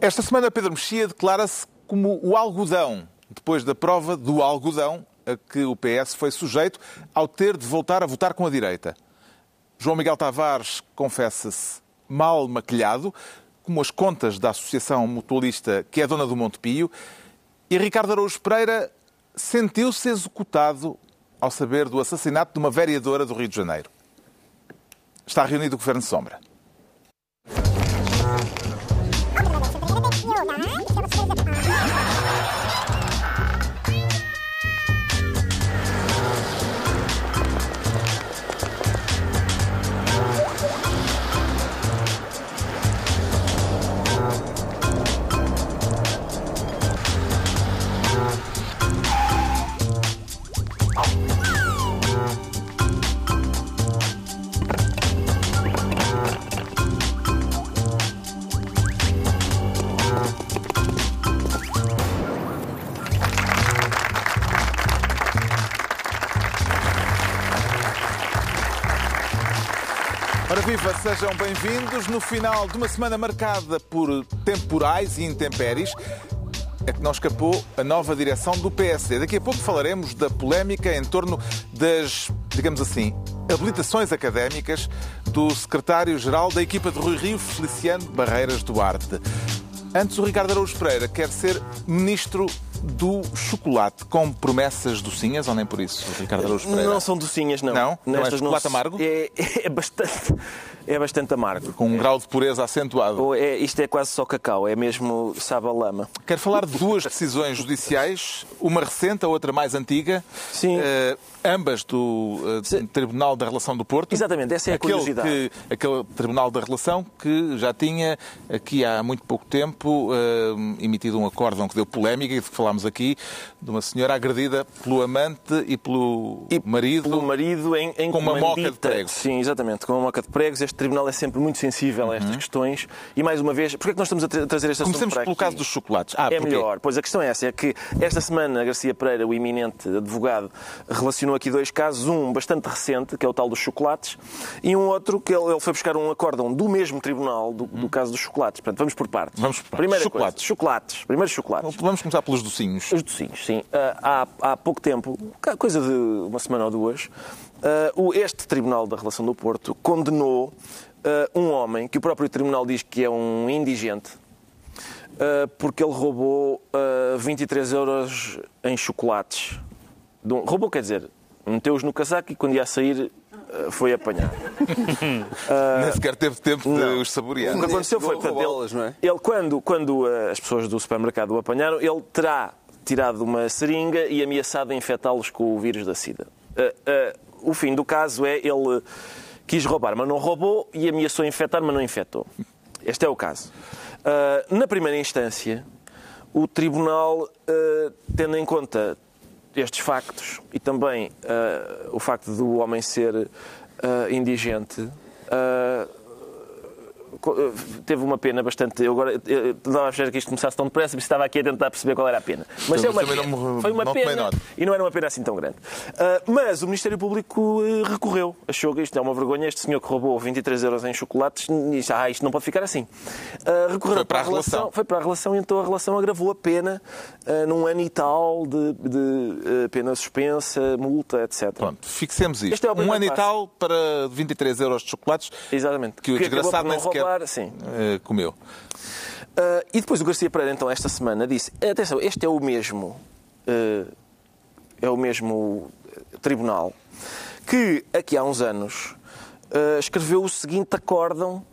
Esta semana Pedro Mexia declara-se como o algodão, depois da prova do algodão a que o PS foi sujeito ao ter de voltar a votar com a direita. João Miguel Tavares confessa-se mal maquilhado, como as contas da Associação Mutualista que é dona do Montepio, e Ricardo Araújo Pereira sentiu-se executado ao saber do assassinato de uma vereadora do Rio de Janeiro. Está reunido o Governo de Sombra. Bem-vindos no final de uma semana marcada por temporais e intempéries. É que não escapou a nova direção do PSD. Daqui a pouco falaremos da polémica em torno das, digamos assim, habilitações académicas do secretário-geral da equipa de Rui Rio, Feliciano Barreiras Duarte. Antes, o Ricardo Araújo Pereira quer ser ministro do chocolate, com promessas docinhas ou nem por isso, Ricardo Araújo Pereira? Não são docinhas, não. Não? Não é chocolate se- amargo? É, é bastante, é bastante amargo. Com um grau de pureza acentuado. É, isto é quase só cacau, é mesmo sabe a lama. Quero falar de duas decisões judiciais, uma recente, a outra mais antiga. Sim. Eh, ambas do Sim. Tribunal da Relação do Porto. Exatamente, essa é a aquele curiosidade. Que, aquele Tribunal da Relação que já tinha, aqui há muito pouco tempo, eh, emitido um acórdão que deu polémica e que falámos aqui, de uma senhora agredida pelo amante e pelo marido. Pelo marido em, em Com uma moca de pregos. Sim, exatamente, com uma moca de pregos. Este tribunal é sempre muito sensível a estas questões. E mais uma vez, porquê é que nós estamos a tra- trazer esta Uhum. Comecemos pelo aqui? caso dos chocolates. Ah, é porquê? melhor. Pois a questão é essa, é que esta semana Garcia Pereira, o eminente advogado, relacionou aqui dois casos, um bastante recente, que é o tal dos chocolates, e um outro que ele, ele foi buscar um acórdão do mesmo tribunal do, do caso dos chocolates. Portanto, vamos por partes. Hum. Vamos por partes. Primeira Chocolates. Coisa, chocolates. Primeiro chocolates. Vamos começar pelos docinhos. Os docinhos, sim. Ah, há, há pouco tempo, coisa de uma semana ou duas, ah, este Tribunal da Relação do Porto condenou ah, um homem que o próprio Tribunal diz que é um indigente porque ele roubou ah, 23 euros em chocolates. Roubou, quer dizer, meteu-os no casaco e quando ia sair ah, foi apanhado. Nem sequer teve tempo de não. os saborear. O que aconteceu foi, portanto, ele, não é? ele quando, quando uh, as pessoas do supermercado o apanharam, ele terá tirado uma seringa e ameaçado a infectá-los com o vírus da SIDA. Uh, uh, o fim do caso é ele quis roubar, mas não roubou e ameaçou infectar, mas não infectou. Este é o caso. Uh, na primeira instância, o tribunal, uh, tendo em conta estes factos e também uh, o facto do homem ser uh, indigente, uh, teve uma pena bastante. Eu agora eu estava a achar que isto começasse tão depressa, mas estava aqui a tentar perceber qual era a pena. Mas é Também uma não pena. me- Foi uma não pena e não era uma pena assim tão grande. Ah, mas o Ministério Público eh, recorreu, achou que isto é uma vergonha. Este senhor que roubou 23 euros em chocolates disse: Ah, isto não pode ficar assim. Ah, recorreu Foi para a relação. Foi para a relação e então a relação agravou a pena ah, num ano e tal de, de, pena suspensa, multa, etc. Pronto, fixemos isto. Este é um ano e passo. tal para 23 euros de chocolates Exatamente. que o Que desgraçado não nem sequer sim. eh, comeu. Ah, e depois o Garcia Pereira, então, esta semana disse: atenção, este é o mesmo. ah, é o mesmo tribunal que, aqui há uns anos, escreveu o seguinte acórdão,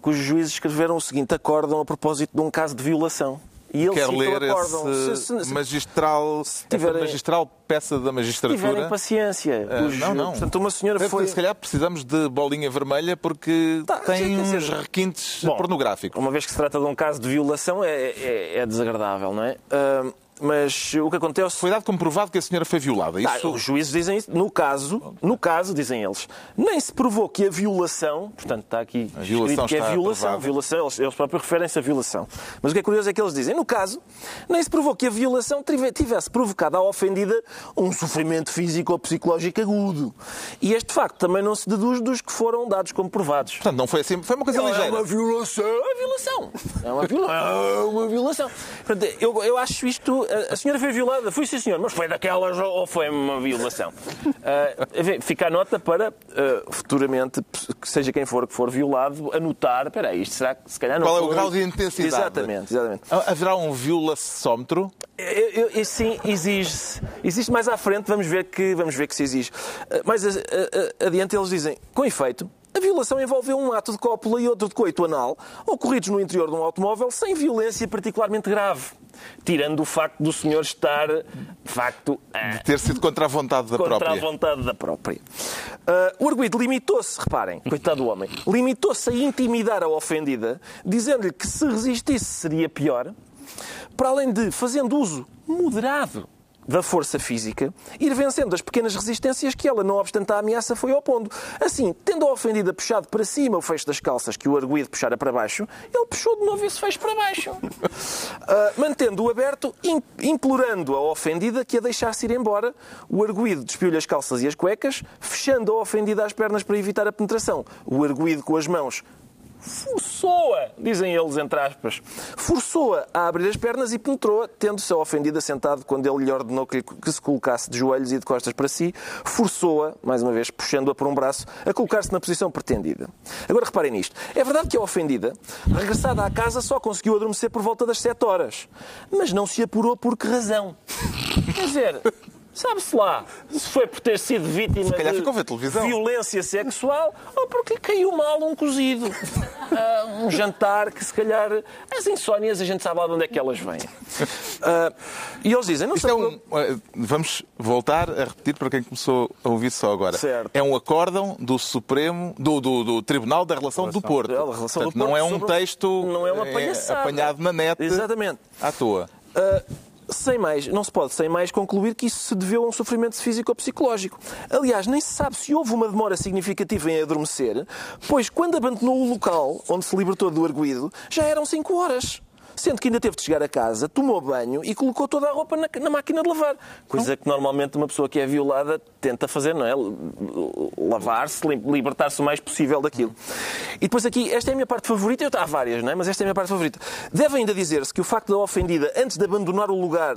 cujos juízes escreveram o seguinte acórdão a propósito de um caso de violação. E ele Quer ler esse Se- se- se magistral, tiverem- magistral peça da magistratura? tiverem paciência. Ah, Os- não, não. Portanto, uma senhora Deve- foi. Se calhar precisamos de bolinha vermelha porque Tá, tem quer dizer- uns requintes Bom, pornográficos. Uma vez que se trata de um caso de violação, é, é- é desagradável, não é? Ah, mas o que acontece... Foi dado como provado que a senhora foi violada. Ah, Isso... os juízes dizem isso. No caso, no caso, dizem eles, nem se provou que a violação, portanto está aqui A escrito que é violação, violação eles, eles próprios referem-se a violação. Mas o que é curioso é que eles dizem, no caso, nem se provou que a violação tive- tivesse provocado à ofendida um sofrimento físico ou psicológico agudo. E este facto também não se deduz dos que foram dados como provados. Portanto, não foi assim. Foi uma coisa É ligeira. uma violação. É uma violação. É uma violação. É uma violação. Portanto, eu, eu acho isto. A, a senhora foi violada. Fui, sim, senhor. Mas foi daquelas ou foi uma violação? Ah, enfim, fica a nota para ah, futuramente, que seja quem for que for violado, anotar. Espera aí, isto será que se calhar não Qual é o foi- grau de intensidade? Exatamente, exatamente. Haverá um eu- sim, exige-se. Existe mais à frente, vamos ver que, vamos ver que se exige. Ah, Mais adiante eles dizem, com efeito, a violação envolveu um ato de cópula e outro de coito anal, ocorridos no interior de um automóvel sem violência particularmente grave. Tirando o facto do senhor estar, de facto, a Ter sido contra a vontade da contra própria. a vontade da própria. Ah, o arguido limitou-se, reparem, coitado do homem, limitou-se a intimidar a ofendida, dizendo-lhe que se resistisse seria pior, para além de, fazendo uso moderado da força física, ir vencendo as pequenas resistências que ela, não obstante a ameaça, foi opondo. Assim, tendo a ofendida puxado para cima o fecho das calças que o arguido puxara para baixo, ele puxou de novo esse fecho para baixo. Ah, Mantendo-o aberto, im- implorando a ofendida que a deixasse ir embora, o arguído despiu-lhe as calças e as cuecas, fechando a ofendida às pernas para evitar a penetração. O arguído com as mãos forçou-a, dizem eles entre aspas, forçou-a a abrir as pernas e penetrou-a, tendo-se ofendida sentado quando ele lhe ordenou que, que se colocasse de joelhos e de costas para si, forçou-a, mais uma vez, puxando-a por um braço, a colocar-se na posição pretendida. Agora reparem nisto. É verdade que a ofendida, regressada à casa, só conseguiu adormecer por volta das 7 horas, mas não se apurou por que razão. Quer dizer, sabe-se lá se foi por ter sido vítima de violência sexual ou porque lhe caiu mal um cozido. Ah, um jantar que se calhar. As insónias a gente sabe lá de onde é que elas vêm. Ah, e eles dizem, não sei. é um, eh, vamos voltar a repetir para quem começou a ouvir só agora. Certo. É um acórdão do Supremo, do, do, do Tribunal da Relação do Porto. É, da Relação do Portanto, não Porto é um texto não é uma palhaçada. apanhado na net Exatamente. à toa. Uh, sem mais, não se pode sem mais concluir que isso se deveu a um sofrimento físico ou psicológico. Aliás, nem se sabe se houve uma demora significativa em adormecer, pois quando abandonou o local onde se libertou do arguído, já eram 5 horas. Sendo que ainda teve de chegar a casa, tomou banho e colocou toda a roupa na, na máquina de lavar. Coisa que normalmente uma pessoa que é violada tenta fazer, não é? Lavar-se, li- libertar-se o mais possível daquilo. E depois aqui, esta é a minha parte favorita, eu há várias, não é? Mas esta é a minha parte favorita. Deve ainda dizer-se que o facto da ofendida, antes de abandonar o lugar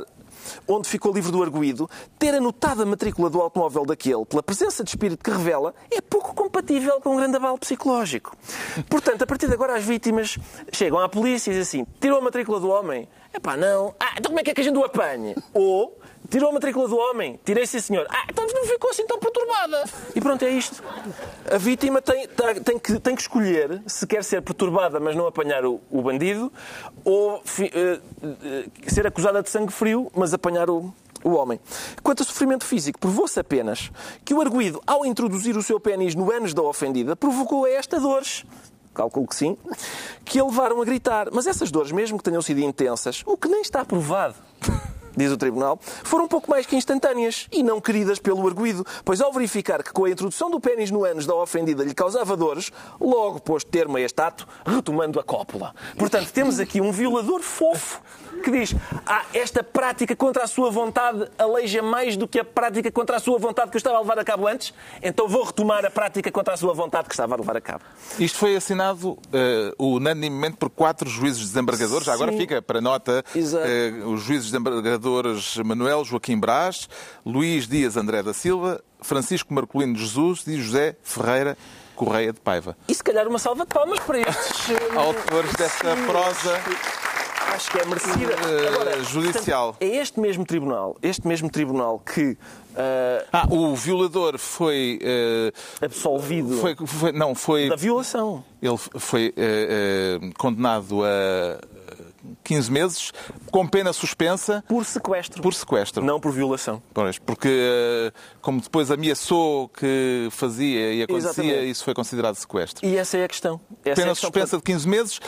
onde ficou livre do arguído, ter anotado a matrícula do automóvel daquele pela presença de espírito que revela, é pouco compatível com um grande abalo psicológico. Portanto, a partir de agora as vítimas chegam à polícia e dizem assim, tirou a matrícula do homem? Epá, não. Ah, então como é que é que a gente o apanha? Ou, tirou a matrícula do homem? Tirei sim, senhor. Ah, então não ficou assim tão perturbada. E pronto, é isto. A vítima tem, tá- tem que, tem que escolher se quer ser perturbada, mas não apanhar o, o bandido, ou fi- eh, eh, ser acusada de sangue frio, mas apanhar o, o homem. Quanto ao sofrimento físico, provou-se apenas que o arguído, ao introduzir o seu pênis no ânus da ofendida, provocou a esta dores. Calculo que sim, que a levaram a gritar. Mas essas dores, mesmo que tenham sido intensas, o que nem está provado, diz o Tribunal, foram pouco mais que instantâneas e não queridas pelo arguído, pois ao verificar que com a introdução do pênis no ânus da ofendida lhe causava dores, logo pôs termo a este ato, retomando a cópula. Portanto, temos aqui um violador fofo que diz: Ah, esta prática contra a sua vontade aleija mais do que a prática contra a sua vontade que eu estava a levar a cabo antes, então vou retomar a prática contra a sua vontade que estava a levar a cabo. Isto foi assinado eh, unanimemente por quatro juízes desembargadores. Já agora Sim. fica para nota eh, os juízes desembargadores Manuel Joaquim Brás, Luís Dias André da Silva, Francisco Marcolino Jesus e José Ferreira Correia de Paiva. E se calhar uma salva de palmas para estes. eh, Autores desta prosa Acho que é merecida. Eh, Agora, judicial. portanto, é este mesmo tribunal, este mesmo tribunal que ah, Ah, o violador foi, eh, absolvido foi, foi- não foi da violação. ele foi eh, condenado a 15 meses com pena suspensa Por sequestro. por sequestro. Não por violação. Pois, porque eh, como depois ameaçou que fazia e acontecia, Exatamente. isso foi considerado sequestro. E essa é a questão. Essa é a Pena questão. suspensa de 15 meses.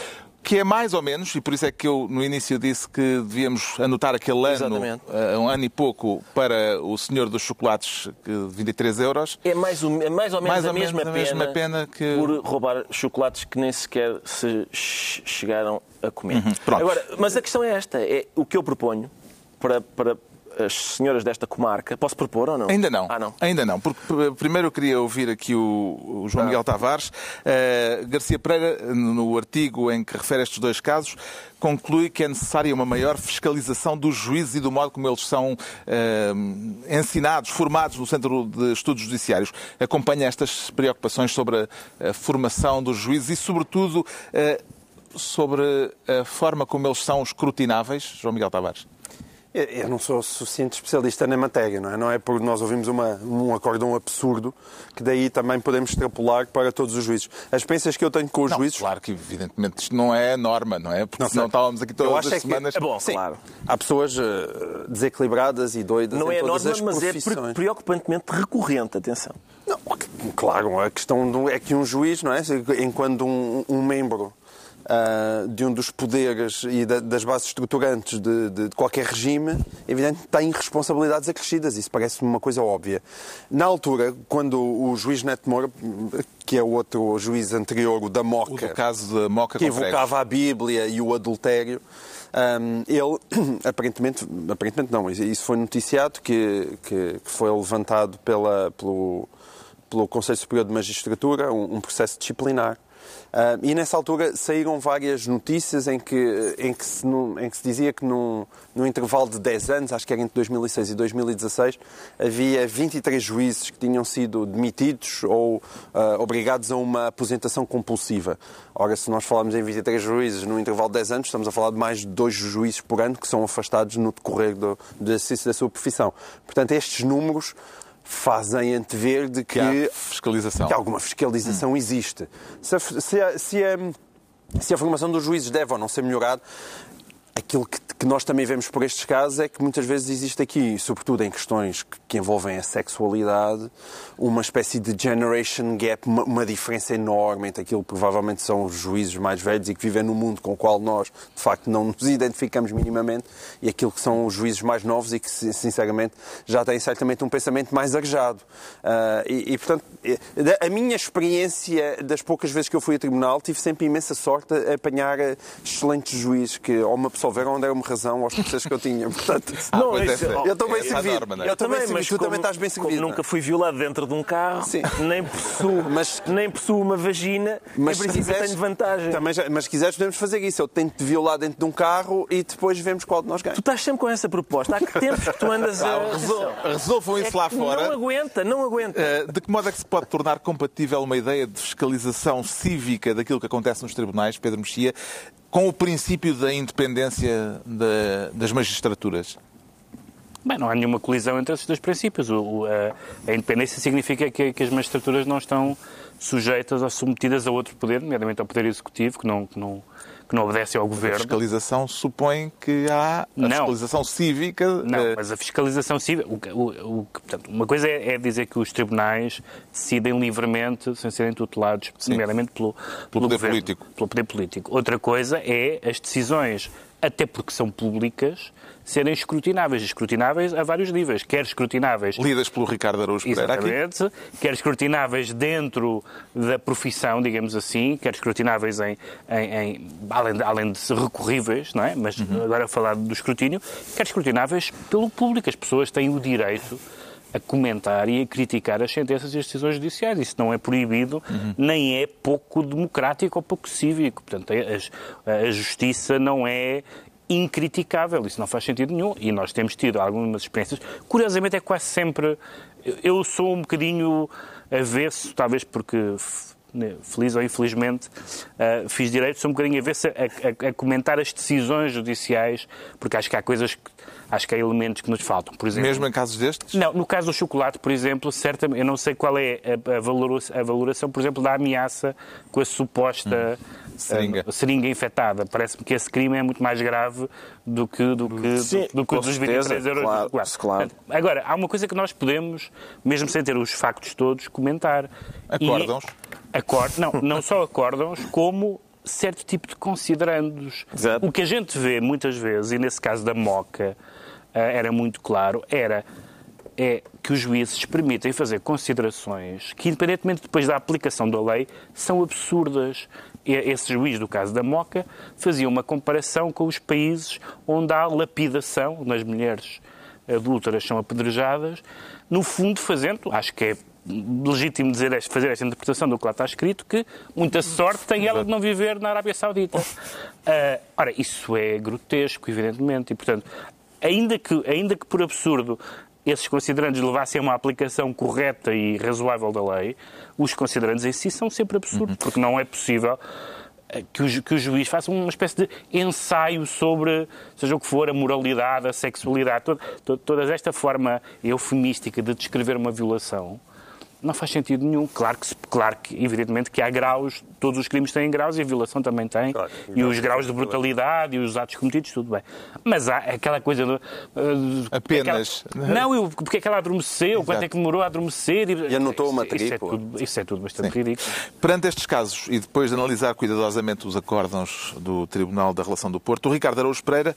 Que é mais ou menos, e por isso é que eu no início disse que devíamos anotar aquele ano, Exatamente. uh, um ano e pouco, para o senhor dos chocolates de 23 euros. É mais, o- é mais ou menos, Mais a, ou mesma pena mesma pena que- por roubar chocolates que nem sequer se che- chegaram a comer. Uhum. Agora, mas a questão é esta: é o que eu proponho para, para as senhoras desta comarca. Posso propor ou não? Ainda não. Ah, não. Ainda não. Porque primeiro eu queria ouvir aqui o, o João Miguel Tavares. Eh, Garcia Pereira, no artigo em que refere estes dois casos, conclui que é necessária uma maior fiscalização dos juízes e do modo como eles são eh, ensinados, formados no Centro de Estudos Judiciários. Acompanha estas preocupações sobre a, a formação dos juízes e, sobretudo, eh, sobre a forma como eles são escrutináveis, João Miguel Tavares. Eu- não sou suficiente especialista na matéria, não é? Não é porque nós ouvimos uma, um acórdão absurdo que daí também podemos extrapolar para todos os juízes. As experiências que eu tenho com os Não, juízes. Claro que, evidentemente, isto não é norma, não é? Porque Não senão estávamos aqui Eu todas acho as é que- semanas. É bom, Sim, claro. há pessoas eh, desequilibradas e doidas Não em é todas norma, as mas é pre- profissões. preocupantemente recorrente, atenção. Não, claro, a questão do- é que um juiz, não é? Enquanto um, um membro ah, de um dos poderes e da- das bases estruturantes de, de- de qualquer regime, evidente, tem responsabilidades acrescidas. Isso parece-me uma coisa óbvia. Na altura, quando o juiz Neto Moura, que é o outro juiz anterior, o da O Moca, do caso da Moca que evocava a Bíblia e o adultério. hum, ele, aparentemente, aparentemente não, isso foi noticiado, que, que, que foi levantado pela, pelo, pelo Conselho Superior de Magistratura um, um processo disciplinar. Hum, e nessa altura saíram várias notícias em que, em que, se, em que se dizia que num, num intervalo de 10 anos, acho que era entre 2006 e 2016, havia 23 juízes que tinham sido demitidos ou ah, obrigados a uma aposentação compulsiva. Ora, se nós falarmos em 23 juízes num intervalo de 10 anos, estamos a falar de mais de dois juízes por ano que são afastados no decorrer do, do exercício da sua profissão. Portanto, estes números fazem antever de que, Que fiscalização. que alguma fiscalização existe. Se a, se a- se a- se a formação dos juízes deve ou não ser melhorada, aquilo que, que nós também vemos por estes casos é que muitas vezes existe aqui, sobretudo em questões que, que envolvem a sexualidade, uma espécie de generation gap, uma, uma diferença enorme entre aquilo que provavelmente são os juízes mais velhos e que vivem no mundo com o qual nós, de facto, não nos identificamos minimamente e aquilo que são os juízes mais novos e que, sin- sinceramente, já têm certamente um pensamento mais arejado. Ah, e, e, portanto, eh, a minha experiência das poucas vezes que eu fui a tribunal, tive sempre imensa sorte a apanhar eh, excelentes juízes que ou me absolveram ou deram-me razão aos processos que eu tinha. Portanto, Ah, Não, pois isso- essa- eu estou bem é a servido. norma, não é? Eu bem servido. Tu como- também estás bem servido. não é? nunca fui violado dentro de um carro, Sim. nem possuo, Mas- nem possuo uma vagina, Mas em se princípio quiseres- tenho vantagem. Também já- mas se quiseres, podemos fazer isso. Eu tento te violar dentro de um carro e depois vemos qual de nós ganha. Tu estás sempre com essa proposta. Há que tempos que tu andas a. Ah, resol- Resolvam É isso que lá Não fora. aguenta, não aguenta. Eh, De que modo é que se pode tornar compatível uma ideia de fiscalização cívica daquilo que acontece nos tribunais, Pedro Mexia, com o princípio da independência da- das magistraturas? Bem, não há nenhuma colisão entre esses dois princípios. O- a, a independência significa que, que as magistraturas não estão sujeitas ou submetidas a outro poder, nomeadamente ao poder executivo, que não, que não, que não obedece ao A governo. fiscalização supõe que há a Não. fiscalização cívica. Não, eh, mas a fiscalização civil. O, o, o portanto, uma coisa é, é dizer que os tribunais decidem livremente, sem serem tutelados, nomeadamente pelo, pelo, poder governo, político. pelo poder político. Outra coisa é as decisões, até porque são públicas, serem escrutináveis. Escrutináveis a vários níveis. Quer escrutináveis lidas pelo Ricardo Araújo Pereira aqui. Quer escrutináveis dentro da profissão, digamos assim, quer escrutináveis em, em- em- além, de, além de ser recorríveis, não é? Mas agora a falar do escrutínio, quer escrutináveis pelo público. As pessoas têm o direito a comentar e a criticar as sentenças e as decisões judiciais. Isso não é proibido, nem é pouco democrático ou pouco cívico. Portanto, a, a justiça não é incriticável. Isso não faz sentido nenhum. E nós temos tido algumas experiências. Curiosamente, é quase sempre. eu- sou um bocadinho avesso, talvez porque. né, Feliz ou infelizmente, ah, fiz direito, sou um bocadinho avesso a, a- a comentar as decisões judiciais, porque acho que há coisas, que, acho que há elementos que nos faltam. Por exemplo, Mesmo em casos destes? não, no caso do chocolate, por exemplo, certamente, eu não sei qual é a, a valora- a valoração, por exemplo, da ameaça com a suposta Seringa. seringa infectada. Parece-me que esse crime é muito mais grave do que, do que, Sim, do, do que dos certeza, 23 euros claro, claro. Agora, há uma coisa que nós podemos, mesmo sem ter os factos todos, comentar. E- Acórdãos? Acor- não, não só acórdãos, como certo tipo de considerandos. Exato. O que a gente vê muitas vezes, e nesse caso da Moca eh, era muito claro, era é que os juízes permitem fazer considerações que, independentemente depois da aplicação da lei, são absurdas. Esse juiz, do caso da Moca, fazia uma comparação com os países onde há lapidação, onde as mulheres adúlteras são apedrejadas, no fundo fazendo, acho que é legítimo dizer, fazer esta interpretação do que lá está escrito, que muita sorte tem ela de não viver na Arábia Saudita. Ah, ora, isso é grotesco, evidentemente, e portanto, ainda que, ainda que por absurdo esses considerandos levassem a uma aplicação correta e razoável da lei, os considerandos em si são sempre absurdos, porque não é possível eh, que o, que o juiz faça uma espécie de ensaio sobre, seja o que for, a moralidade, a sexualidade, todo, to- toda esta forma eufemística de descrever uma violação. Não faz sentido nenhum. Claro que, claro que, evidentemente, que há graus, todos os crimes têm graus e a violação também tem. Claro, e os graus de brutalidade e os atos cometidos, tudo bem. Mas há aquela coisa do. uh, Apenas. aquela- não, eu, porque é que ela adormeceu, quanto é que demorou a adormecer. E anotou a Isso- isso é matrícula. tudo- Isso é tudo bastante ridículo. Perante estes casos e depois de analisar cuidadosamente os acórdãos do Tribunal da Relação do Porto, o Ricardo Araújo Pereira,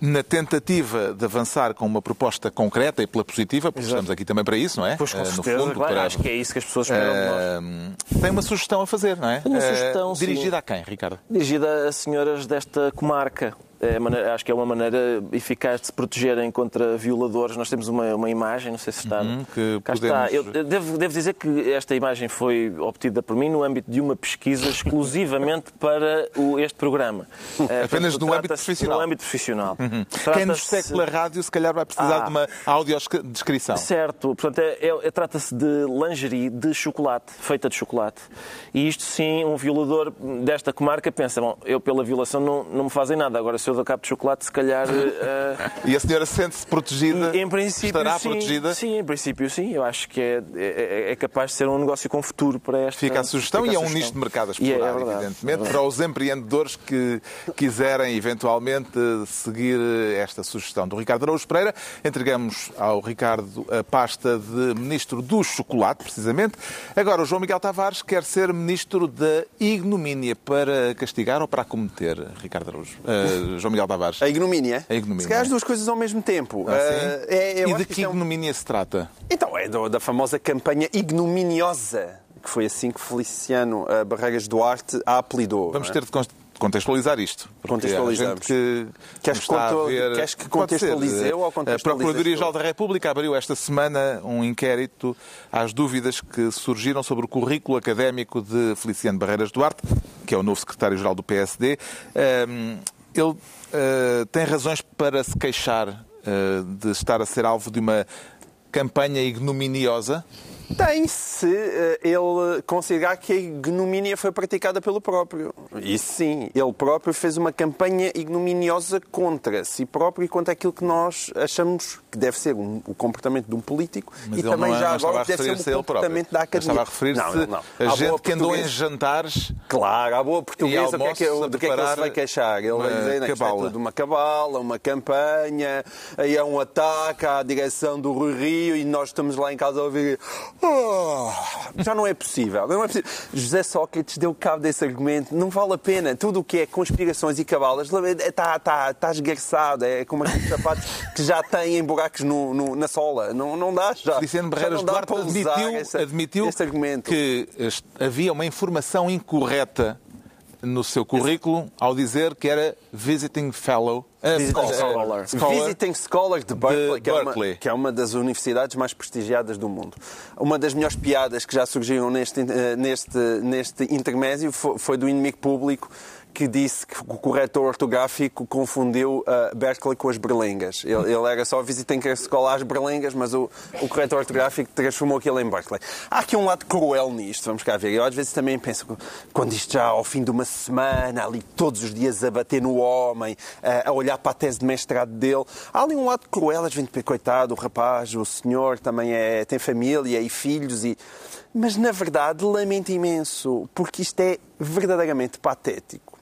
na tentativa de avançar com uma proposta concreta e pela positiva, porque estamos aqui também para isso, não é? Pois com no certeza, fundo, claro, para- acho que é isso que as pessoas esperam de nós. Tem uma sugestão a fazer, não é? Tenho uma Eh, sugestão, sim. Dirigida a quem, Ricardo? dirigida a senhoras desta comarca. É maneira- acho que é uma maneira eficaz de se protegerem contra violadores. Nós temos uma, uma imagem, não sei se está. Uhum, que Cá podemos- está. Eu devo, devo dizer que esta imagem foi obtida por mim no âmbito de uma pesquisa exclusivamente para o- este programa. Eh, Apenas no âmbito profissional. No âmbito profissional. Quem nos segue pela rádio, se calhar vai precisar Ah. de uma audiodescrição. Certo, portanto, é, é- é- trata-se de lingerie de chocolate, feita de chocolate. E isto sim, um violador desta comarca pensa, bom, eu pela violação não, não me fazem nada, agora se eu dou cabo de chocolate, se calhar... eh, E a senhora sente-se protegida? em princípio, Estará sim, protegida? Sim, em princípio, sim. Eu acho que é, é, é capaz de ser um negócio com futuro para esta. Fica a sugestão fica e a é um sugestão. nicho de mercado a é- explorar, é verdade, evidentemente, é para os empreendedores que quiserem eventualmente seguir esta sugestão do Ricardo Araújo Pereira. Entregamos ao Ricardo a pasta de Ministro do Chocolate, precisamente. Agora, o João Miguel Tavares quer ser Ministro da Ignomínia para castigar ou para acometer, Ricardo Araújo? Eh, João Miguel Tavares. A ignomínia. A ignomínia. Se calhar as duas coisas ao mesmo tempo. Ah, sim? Eh, é- e de que que isto é um- ignomínia se trata? Então, é do- da famosa campanha ignominiosa, que foi assim que Feliciano eh, Barreiras Duarte a apelidou. Vamos é? ter de contextualizar isto. Contextualizamos. que Queres conto- ver- queres que Pode ser. contextualize eu ou A Procuradoria-Geral da República abriu esta semana um inquérito às dúvidas que surgiram sobre o currículo académico de Feliciano Barreiras Duarte, que é o novo secretário-geral do PSD. Ahm, Ele ah, tem razões para se queixar ah, de estar a ser alvo de uma campanha ignominiosa. Tem se eh, ele considerar que a ignomínia foi praticada pelo próprio. Isso sim, ele próprio fez uma campanha ignominiosa contra si próprio e contra aquilo que nós achamos que deve ser um- o comportamento de um político Mas e também não, é- já não agora a deve ser a um ele próprio. comportamento da academia. Estava a referir-se Não, a À gente que andou em jantares Claro, à boa E portuguesa, o que é que, a do que é que ele se vai queixar? Ele vai dizer que é tudo uma cabala, uma campanha, aí é um ataque à direção do Rui Rio e nós estamos lá em casa a ouvir. "Oh, já não é possível, não é possível. José Sócrates deu cabo desse argumento, não vale a pena. Tudo o que é conspirações e cabalas está tá, tá esgarçado, é como aqueles sapatos que já têm buracos no- no- na sola. Não, não dá já. Já Barreiras dá Duarte admitiu, esse- admitiu que havia uma informação incorreta no seu currículo ao dizer que era visiting fellow. eh, Visiting eh, scholar. scholar. Visiting Scholar de Berkeley, De que, é uma, que é uma das universidades mais prestigiadas do mundo. Uma das melhores piadas que já surgiram neste, eh, neste, neste intermédio fo- foi do inimigo público que disse que o corretor ortográfico confundiu a Berkeley com as berlengas. Ele, ele era só Visiting Scholar às berlengas, mas o, o corretor ortográfico transformou aquilo em Berkeley. Há aqui um lado cruel nisto, vamos cá ver. Eu às vezes também penso, quando isto já ao fim de uma semana, ali todos os dias a bater no homem, a, a olhar para a tese de mestrado dele, há ali um lado cruel, às vezes, coitado, o rapaz, o senhor também é, tem família e filhos e... Mas, na verdade, lamento imenso, porque isto é verdadeiramente patético.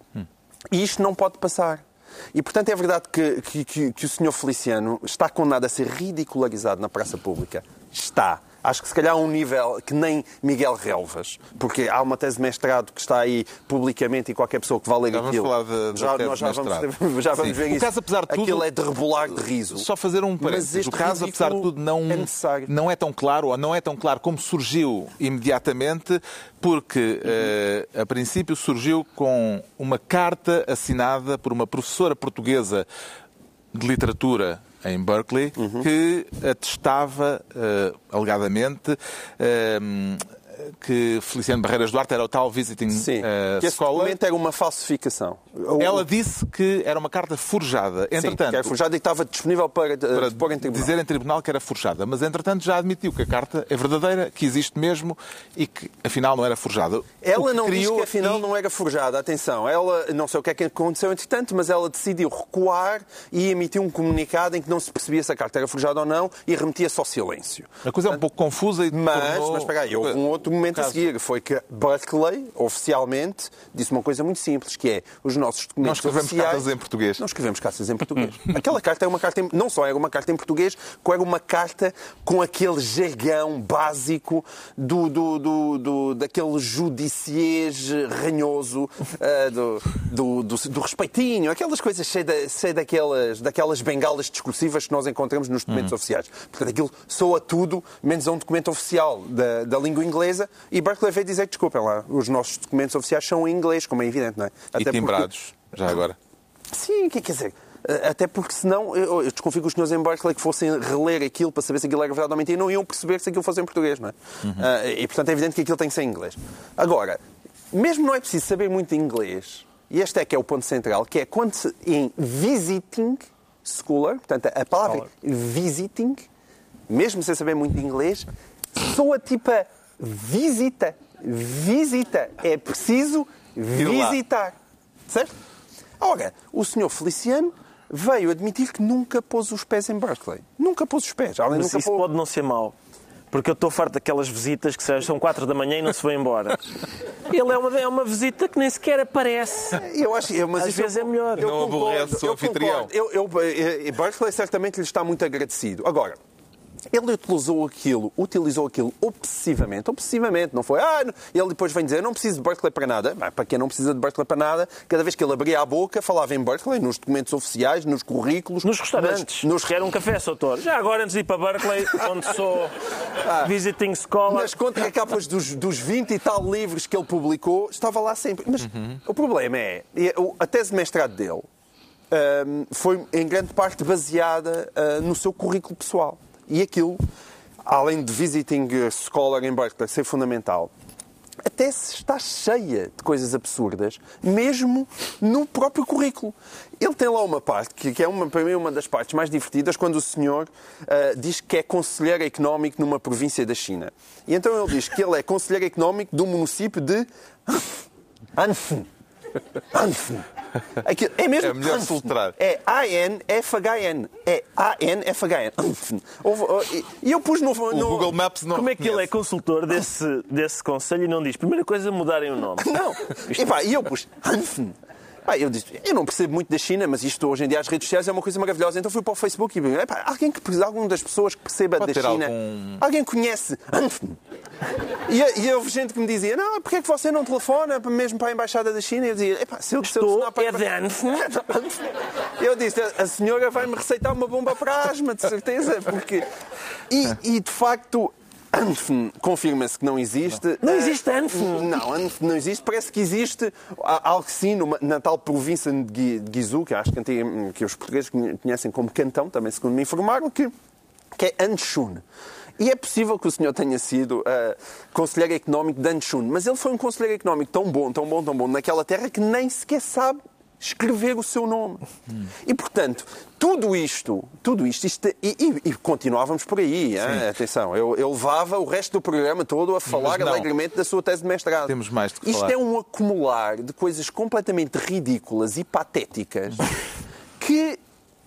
E isto não pode passar. E, portanto, é verdade que, que, que- o Sr. Feliciano está condenado a ser ridicularizado na praça pública. Está. Acho que se calhar a um nível que nem Miguel Relvas, porque há uma tese de mestrado que está aí publicamente e qualquer pessoa que vá ler Já vamos aquilo. falar de- já, tese nós já vamos, mestrado. já vamos Sim. ver O isso. caso, apesar de tudo- Aquilo é de rebolar de riso. Só fazer um Mas parênteses. este O caso, apesar de tudo, não é necessário. não é tão claro, ou não é tão claro como surgiu imediatamente, porque eh, a princípio surgiu com uma carta assinada por uma professora portuguesa de literatura em Berkeley Uhum. que atestava, eh, alegadamente, eh, que Feliciano Barreiras Duarte era o tal visiting Sim, eh, que esse scholar. documento era uma falsificação. Ela disse que era uma carta forjada. Sim, Entretanto, que era forjada e estava disponível para, para para pôr em tribunal. dizer em tribunal que era forjada. Mas, entretanto, já admitiu que a carta é verdadeira, que existe mesmo e que, afinal, não era forjada. Ela não criou que afinal aqui- não era forjada. Atenção, ela não sei o que é que aconteceu entretanto, mas ela decidiu recuar e emitiu um comunicado em que não se percebia se a carta era forjada ou não e remetia-se ao silêncio. A coisa é um pouco confusa e Mas, tornou- mas espera aí, houve um outro momento a Caso- seguir. Foi que Berkeley, oficialmente, disse uma coisa muito simples, que é os nossos documentos Nós escrevemos oficiais... cartas em português. Não escrevemos cartas em português. Aquela carta é uma carta, em- não só era uma carta em português, como era uma carta com aquele jargão básico do, do, do, do- daquele judiciês ranhoso, ah, do, do, do, do respeitinho, aquelas coisas cheias, de, cheias daquelas, daquelas bengalas discursivas que nós encontramos nos documentos oficiais. Portanto, aquilo soa tudo, menos a um documento oficial da, da língua inglesa, e Berkeley veio dizer que, desculpem lá, os nossos documentos oficiais são em inglês, como é evidente, não é? E porque- timbrados, já agora. Sim, quer dizer, eh, até porque senão eu, eu desconfio que os senhores em Berkeley que fossem reler aquilo para saber se aquilo era verdade ou mentira não iam perceber se aquilo fosse em português, não é? Ah, e portanto é evidente que aquilo tem que ser em inglês. Agora, mesmo não é preciso saber muito de inglês, e este é que é o ponto central, que é quando se, em visiting scholar, portanto a palavra visiting, mesmo sem saber muito de inglês, soa tipo a visita. Visita. É preciso visitar. Certo? Ora, o senhor Feliciano veio admitir que nunca pôs os pés em Berkeley. Nunca pôs os pés. Além Mas nunca isso pôs... pode não ser mau. Porque eu estou farto daquelas visitas que são 4 da manhã e não se vão embora. Ele é uma, é uma visita que nem sequer aparece. Eu acho, eu, mas Às isso vezes eu- é melhor. Eu Não concordo, aborrece o anfitrião. concordo. Eu, eu, eh, Berkeley certamente lhe está muito agradecido. Agora, ele utilizou aquilo, utilizou aquilo obsessivamente, obsessivamente, não foi? Ah, não- ele depois vem dizer, não preciso de Berkeley para nada. Bem, para quem não precisa de Berkeley para nada, cada vez que ele abria a boca, falava em Berkeley, nos documentos oficiais, nos currículos. Nos restaurantes. Nos, quer um café, doutor. Já agora, antes de ir para Berkeley, onde sou visiting scholar. Nas contracapas dos, dos 20 e tal livros que ele publicou, estava lá sempre. Mas o problema é, a tese de mestrado dele hum, foi em grande parte baseada ah, no seu currículo pessoal. E aquilo, além de visiting scholar em Berkeley ser fundamental, a tese está cheia de coisas absurdas, mesmo no próprio currículo. Ele tem lá uma parte, que é uma, para mim uma das partes mais divertidas, quando o senhor ah, diz que é conselheiro económico numa província da China. E então ele diz que ele é conselheiro económico do município de Anfen. Anfen. Aquilo- é mesmo É melhor. É A-N-F-H-N. É A-N-F-H-N. E eu pus no... O no- Google Maps não Como é que ele é consultor desse, desse conselho e não diz? Primeira coisa, mudarem o nome. Não. E, pá, e eu pus. Pá, eu disse, eu não percebo muito da China, mas isto hoje em dia as redes sociais é uma coisa maravilhosa. Então fui para o Facebook e vi, epá, alguém que alguma das pessoas que perceba Pode da China, algum- alguém conhece. E, e houve gente que me dizia, não, porque é que você não telefona mesmo para a Embaixada da China? E eu dizia, epá, se eu, Estou, para é de Hanfen. eu disse, a senhora vai-me receitar uma bomba para asma, de certeza, porque... E, e, de facto, Anfen confirma-se que não existe. Não existe Anfen? Não, Anfen não existe. Parece que existe algo sim numa- na tal província de Gui- de Guizhou, que acho que, que os portugueses conhe- conhecem como Cantão, também segundo me informaram, que, que é Anshun. E é possível que o senhor tenha sido ah, conselheiro económico de Anshun, mas ele foi um conselheiro económico tão bom, tão bom, tão bom naquela terra que nem sequer sabe escrever o seu nome. E, portanto, tudo isto, tudo isto, isto e, e- e continuávamos por aí, hein? atenção, eu, eu levava o resto do programa todo a falar alegremente da sua tese de mestrado. Temos mais de que Isto falar. é um acumular de coisas completamente ridículas e patéticas que,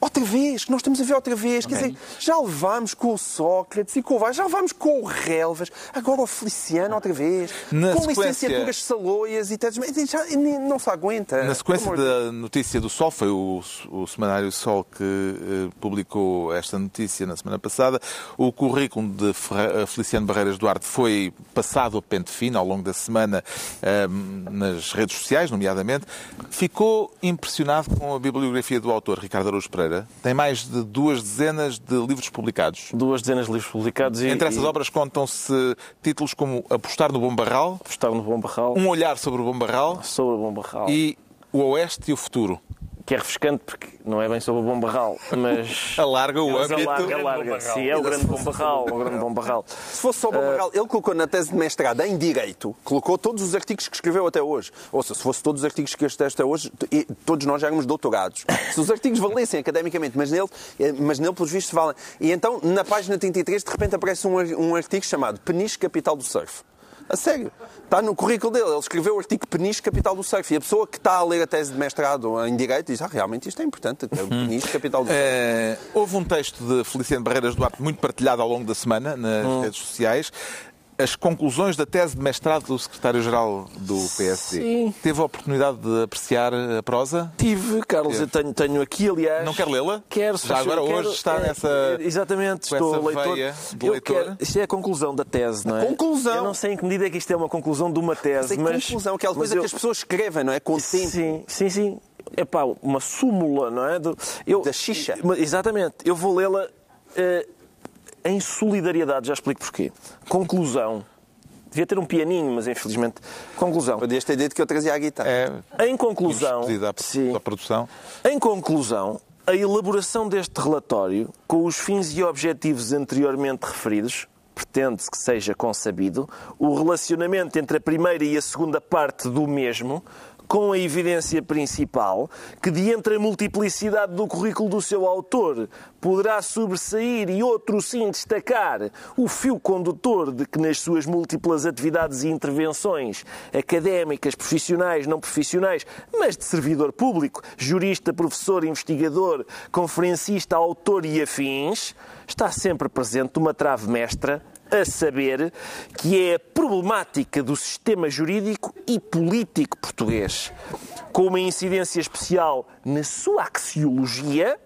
outra vez, que nós estamos a ver outra vez. Quer dizer, já levámos com o Sócrates e com o Vaz, já levámos com o Relvas, agora o Feliciano outra vez, Na com sequência- licenciaturas saloias e teses. Já, não se aguenta. Na sequência da notícia do Sol, foi o, o Semanário Sol que eh, publicou esta notícia na semana passada, o currículo de Ferre- eh, Feliciano Barreiras Duarte foi passado a pente fino ao longo da semana eh, nas redes sociais, nomeadamente. Ficou impressionado com a bibliografia do autor, Ricardo Araújo Pereira. Tem mais de duas dezenas de livros publicados. Duas dezenas de livros publicados e, Entre essas e obras contam-se títulos como Apostar no Bom Barral, estar no Bom Barral, Um Olhar sobre o Bom Barral sobre o Bom Barral. e O Oeste e o Futuro. Que é refrescante porque não é bem sobre o Bom Barral, mas... Alarga o âmbito. alarga, alarga. Sim, é o grande Bom Barral, o grande Bom Barral. Se fosse só o Barral, ele colocou na tese de mestrado em Direito, colocou todos os artigos que escreveu até hoje. Ou seja, se fosse todos os artigos que escreveu até hoje, todos nós já éramos doutorados. Se os artigos valessem academicamente, mas nele, eh, mas nele pelos vistos, valem. E então, na página 33, de repente aparece um, ar- um artigo chamado Peniche Capital do Surf. A sério. Está no currículo dele. Ele escreveu o artigo Peniche Capital do Surf. E a pessoa que está a ler a tese de mestrado em Direito diz, ah, realmente isto é importante. É o Peniche Capital do Surf. Eh, houve um texto de Feliciano Barreiras Duarte muito partilhado ao longo da semana nas Hum. redes sociais. As conclusões da tese de mestrado do secretário-geral do PSD. Sim. Teve a oportunidade de apreciar a prosa? Tive, Carlos, eu tenho, tenho aqui, aliás. Não quer lê-la? Quero, Já agora favor, hoje está é, nessa- é, Exatamente, estou essa leitor. veia leitor? quero- isto é a conclusão da tese, não é? conclusão. Eu não sei em que medida é que isto é uma conclusão de uma tese, Sem mas. conclusão, aquela mas coisa eu- que as pessoas escrevem, não é? Com tempo. Sim, sim, sim. É pá, uma súmula, não é? Do- eu, Da xixa. Mas, Exatamente. Eu vou lê-la eh, em solidariedade, já explico porquê. Conclusão. Devia ter um pianinho, mas infelizmente. Conclusão. Podias ter dito que eu trazia a guitarra. É Em conclusão. à, Sim. à produção. Em conclusão, a elaboração deste relatório, com os fins e objetivos anteriormente referidos, pretende-se que seja consabido o relacionamento entre a primeira e a segunda parte do mesmo, com a evidência principal que, de entre a multiplicidade do currículo do seu autor, poderá sobressair e outro sim destacar o fio condutor de que, nas suas múltiplas atividades e intervenções académicas, profissionais, não profissionais, mas de servidor público, jurista, professor, investigador, conferencista, autor e afins, está sempre presente uma trave mestra a saber que é a problemática do sistema jurídico e político português, com uma incidência especial na sua axiologia,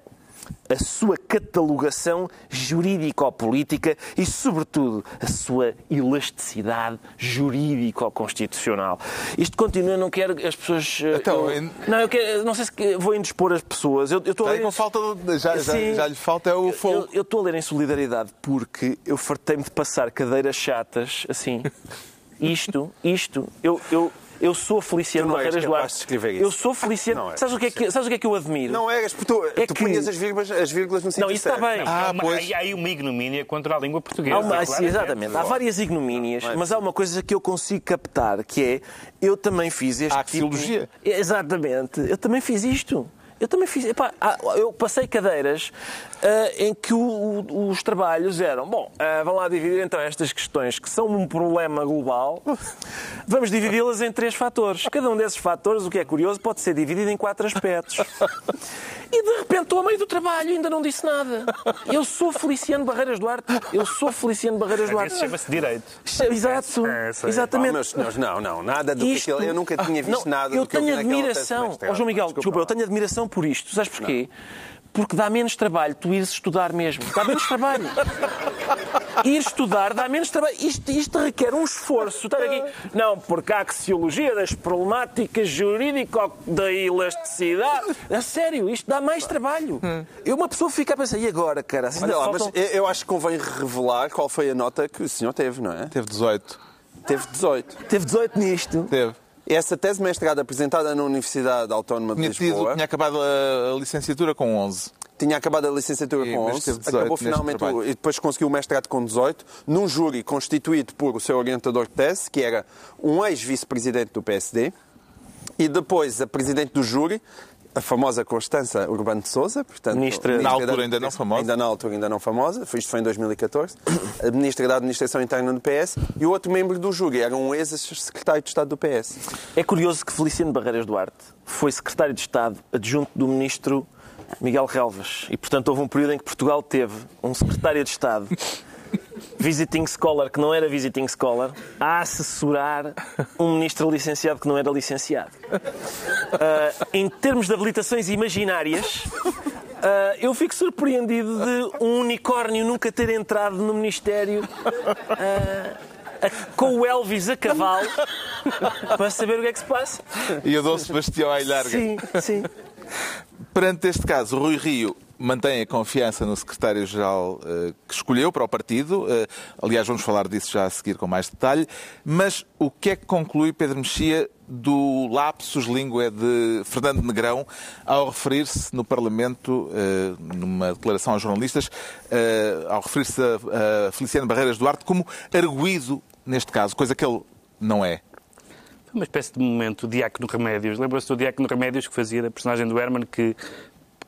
a sua catalogação jurídico-política e, sobretudo, a sua elasticidade jurídico-constitucional. Isto continua, não quero as pessoas... eh, Então, eu- não, eu quero- não sei se vou indispor as pessoas. Eu, eu estou a ler em- falta já, já, Sim. já lhe falta é o fogo. Eu eu estou a ler em solidariedade porque eu fartei-me de passar cadeiras chatas, assim. Isto, isto, eu, eu, eu sou Feliciano Tu não Barreiras Duarte. de escrever isso. Eu sou Feliciano. Não és. sabes, o que é que, sabes o que é que eu admiro? Não eras, porque tu, É tu que- punhas as vírgulas, as vírgulas no sítio Não, isso está bem. Ah, há, pois. há aí uma ignomínia contra a língua portuguesa. Há uma- sim, claramente. exatamente. Há várias ignomínias, mas há uma coisa que eu consigo captar, que é eu também fiz este A axiologia. Tipo... Exatamente. Eu também fiz isto. Eu também fiz. Epá, há- eu passei cadeiras ah, em que o- o- os trabalhos eram. Bom, ah, vão lá dividir então estas questões que são um problema global. Vamos dividi-las em três fatores. Cada um desses fatores, o que é curioso, pode ser dividido em quatro aspectos. E de repente estou a meio do trabalho e ainda não disse nada. Eu sou Feliciano Barreiras Duarte. Eu sou Feliciano Barreiras Duarte. Isso chama-se direito. Exato. É, sei. Ah, Exatamente. meus senhores, não, não, nada do Isto- que. Eu nunca tinha visto Não, nada Eu do que eu tenho vi tese de admiração. Ó, João Miguel, desculpa, eu tenho admiração por isto. Sabes porquê? Porque dá menos trabalho tu ires estudar mesmo. Dá menos trabalho. Ir estudar dá menos trabalho. Isto, isto requer um esforço. Estar aqui. Não, porque a axiologia das problemáticas jurídico da elasticidade. A sério, isto dá mais trabalho. Eu, uma pessoa fica a pensar, e agora, cara? Ainda Olha lá, mas faltam- eu eu acho que convém revelar qual foi a nota que o senhor teve, não é? Teve 18. Teve 18. Teve 18 nisto. Teve. Essa tese de mestrado apresentada na Universidade Autónoma de Tinha, tido, Lisboa tinha acabado a, licenciatura com 11. tinha acabado a licenciatura E, com mas 11, teve 18 acabou finalmente o- e depois conseguiu o mestrado com 18, num júri constituído por o seu orientador de tese, que era um ex-vice-presidente do PSD, e depois a presidente do júri, a famosa Constança Urbano de Souza, portanto, Ministra- ministra Na altura da- ainda não famosa. Ainda na altura ainda não famosa, isto foi em 2014, a ministra da Administração Interna do PS, e o outro membro do júri era um ex-secretário de Estado do PS. É curioso que Feliciano Barreiras Duarte foi secretário de Estado adjunto do ministro Miguel Relvas. E, portanto, houve um período em que Portugal teve um secretário de Estado, visiting scholar, que não era visiting scholar, a assessorar um ministro licenciado que não era licenciado. Uh, em termos de habilitações imaginárias, uh, eu fico surpreendido de um unicórnio nunca ter entrado no Ministério. Uh, com o Elvis a cavalo para saber o que é que se passa. E o Dom Sebastião à larga. Sim, sim. Perante este caso, Rui Rio mantém a confiança no secretário-geral uh, que escolheu para o partido. Uh, aliás, vamos falar disso já a seguir com mais detalhe. Mas o que é que conclui Pedro Mexia do lapsus língua de Fernando Negrão ao referir-se no Parlamento, uh, numa declaração aos jornalistas, ao referir-se a, a Feliciano Barreiras Duarte como arguído neste caso, coisa que ele não é? Uma espécie de momento Diácono Remédios. Lembra-se do Diácono Remédios que fazia da personagem do Herman que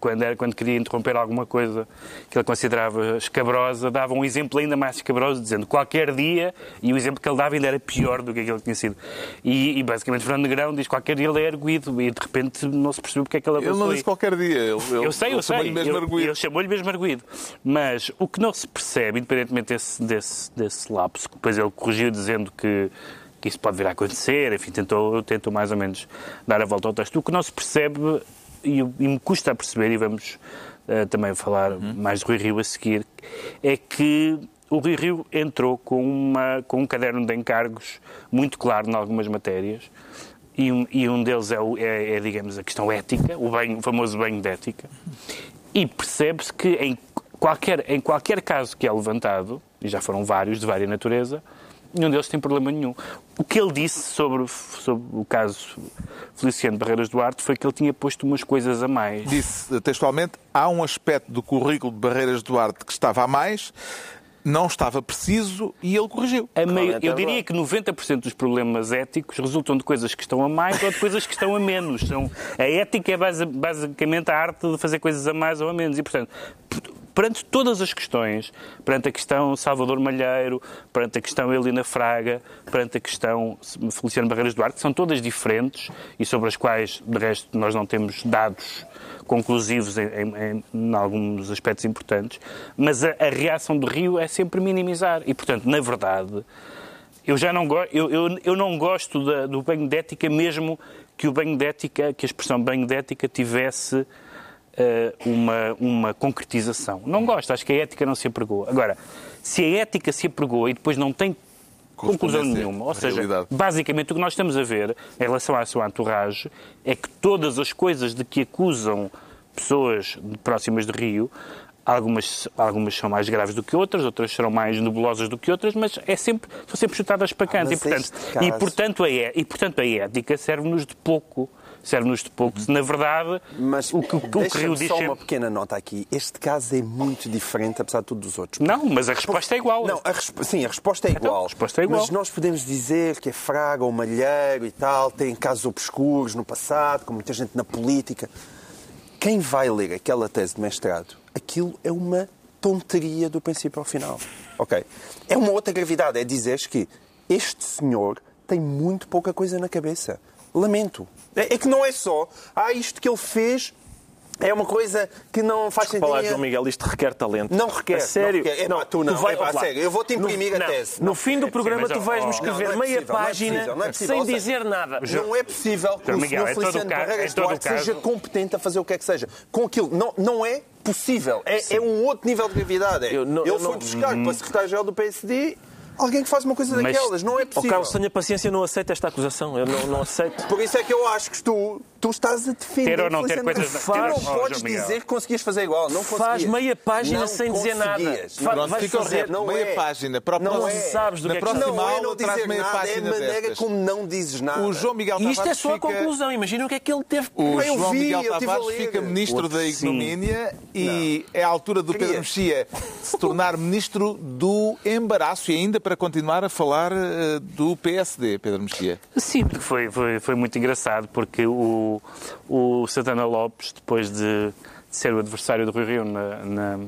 quando, era, quando queria interromper alguma coisa que ele considerava escabrosa, dava um exemplo ainda mais escabroso, dizendo qualquer dia, e o exemplo que ele dava ainda era pior do que aquele que tinha sido. E, e basicamente Fernando Negrão diz qualquer dia ele é erguido, e de repente não se percebeu porque é que ele Ele não disse qualquer dia. Ele, eu sei, ele eu sei. Mesmo ele, ele chamou-lhe mesmo arguído. Mas o que não se percebe, independentemente desse, desse, desse lapso, que depois ele corrigiu dizendo que que isso pode vir a acontecer, enfim, tentou, tentou mais ou menos dar a volta ao texto. O que não se percebe e, e me custa a perceber, e vamos uh, também falar uhum. mais de Rui Rio a seguir, é que o Rui Rio entrou com, uma, com um caderno de encargos muito claro em algumas matérias, e um, e um deles é, é, é, digamos, a questão ética, o, o famoso banho de ética, e percebe-se que em qualquer, em qualquer caso que é levantado, e já foram vários de vária natureza, nenhum deles tem problema nenhum. O que ele disse sobre, sobre o caso Feliciano Barreiras Duarte foi que ele tinha posto umas coisas a mais. Disse textualmente: há um aspecto do currículo de Barreiras Duarte que estava a mais. Não estava preciso e ele corrigiu. Meio, eu diria que 90% dos problemas éticos resultam de coisas que estão a mais ou de coisas que estão a menos. São, a ética é basicamente a arte de fazer coisas a mais ou a menos. E, portanto, perante todas as questões, perante a questão Salvador Malheiro, perante a questão Helena Fraga, perante a questão Feliciano Barreiras Duarte, que são todas diferentes e sobre as quais, de resto, nós não temos dados conclusivos em, em, em alguns aspectos importantes, mas a, a, reação do Rio é sempre minimizar. E, portanto, na verdade, eu já não, go eu, eu, eu não gosto da, do banho de ética, mesmo que o banho de ética, que a expressão banho de ética tivesse uma, uma concretização. Não gosto, acho que a ética não se apregou. Agora, se a ética se apregou e depois não tem conclusão nenhuma. Ou seja, realidade. basicamente o que nós estamos a ver em relação à sua entourage é que todas as coisas de que acusam pessoas próximas de Rio, algumas, algumas são mais graves do que outras, outras serão mais nebulosas do que outras, mas é sempre, são sempre chutadas para canto. Ah, e, portanto, caso... e, portanto, a, e portanto a ética serve-nos de pouco serve-nos de pouco. Se, na verdade, mas o que o, que Rio diz... só uma pequena nota aqui. Este caso é muito diferente, apesar de tudo, dos outros. Não, mas a resposta é igual. Não, a resp... sim, a resposta é então, igual. Então, a resposta é igual. Mas nós podemos dizer que é Fraga ou Malheiro e tal, tem casos obscuros no passado, com muita gente na política. Quem vai ler aquela tese de mestrado, aquilo é uma tonteria do princípio ao final. Ok? É uma outra gravidade, é dizer que este senhor tem muito pouca coisa na cabeça. Lamento. É, é que não é só, ah, isto que ele fez é uma coisa que não faz sentido. Falar, João Miguel, isto requer talento. Não requer. A sério? Não requer. É, não, tu não. Tu vai, é, pá, sério. Eu vou-te imprimir no, a tese. No, no fim do é programa tu vais-me escrever não, é meia página sem dizer nada. Não é possível que o Miguel, Sr. Feliciano Barreiras Duarte seja competente a fazer o que é que seja. Com aquilo. Não, não é possível. É, é um outro nível de gravidade. É. Eu, não, Ele foi buscar para secretário-geral do PSD Alguém que faz uma coisa Mas, daquelas, não é possível. O Carlos, tenha paciência, não aceita esta acusação. Eu não, não aceito. Por isso é que eu acho que tu, tu estás a defender. Ter ou não ter coisas... Tu não oh, podes dizer que conseguias fazer igual. Não Faz meia página não sem dizer nada. Não, vais fazer não meia é. página. Para não é. sabes do Na que é que não é não dizer meia nada, é a maneira destas. como não dizes nada. O João Miguel Tavares Isto é só a conclusão. Imagina o que é que ele teve. O João Miguel Tavares fica ministro da Ignomínia e é a altura do Pedro Mexia se tornar ministro do embaraço e ainda para continuar a falar uh, do PSD, Pedro Mexia. Sim, porque foi, foi, foi muito engraçado, porque o, o Santana Lopes, depois de, de ser o adversário do Rui Rio na, na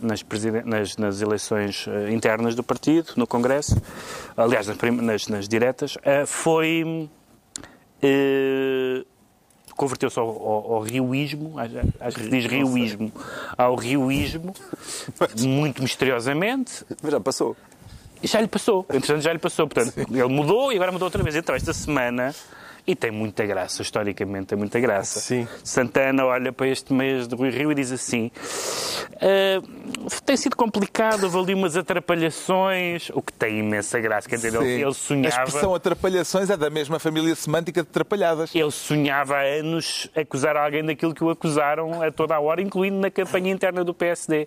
nas, nas, nas, eleições uh, internas do partido, no Congresso, aliás, nas, nas, nas diretas, uh, foi uh, converteu-se ao, ao, ao rioísmo, acho, acho que se diz rioísmo, ao rioísmo, muito misteriosamente. Mas já passou. E já lhe passou. Entretanto, já lhe passou. Portanto, ele mudou e agora mudou outra vez. Então, esta semana. E tem muita graça, historicamente, tem muita graça. Sim. Santana olha para este mês de Rui Rio e diz assim: "Ah, tem sido complicado, houve ali umas atrapalhações, o que tem imensa graça. Quer dizer, ele, ele A sonhava. expressão atrapalhações é da mesma família semântica de atrapalhadas. Ele sonhava há anos acusar alguém daquilo que o acusaram a toda a hora, incluindo na campanha interna do PSD.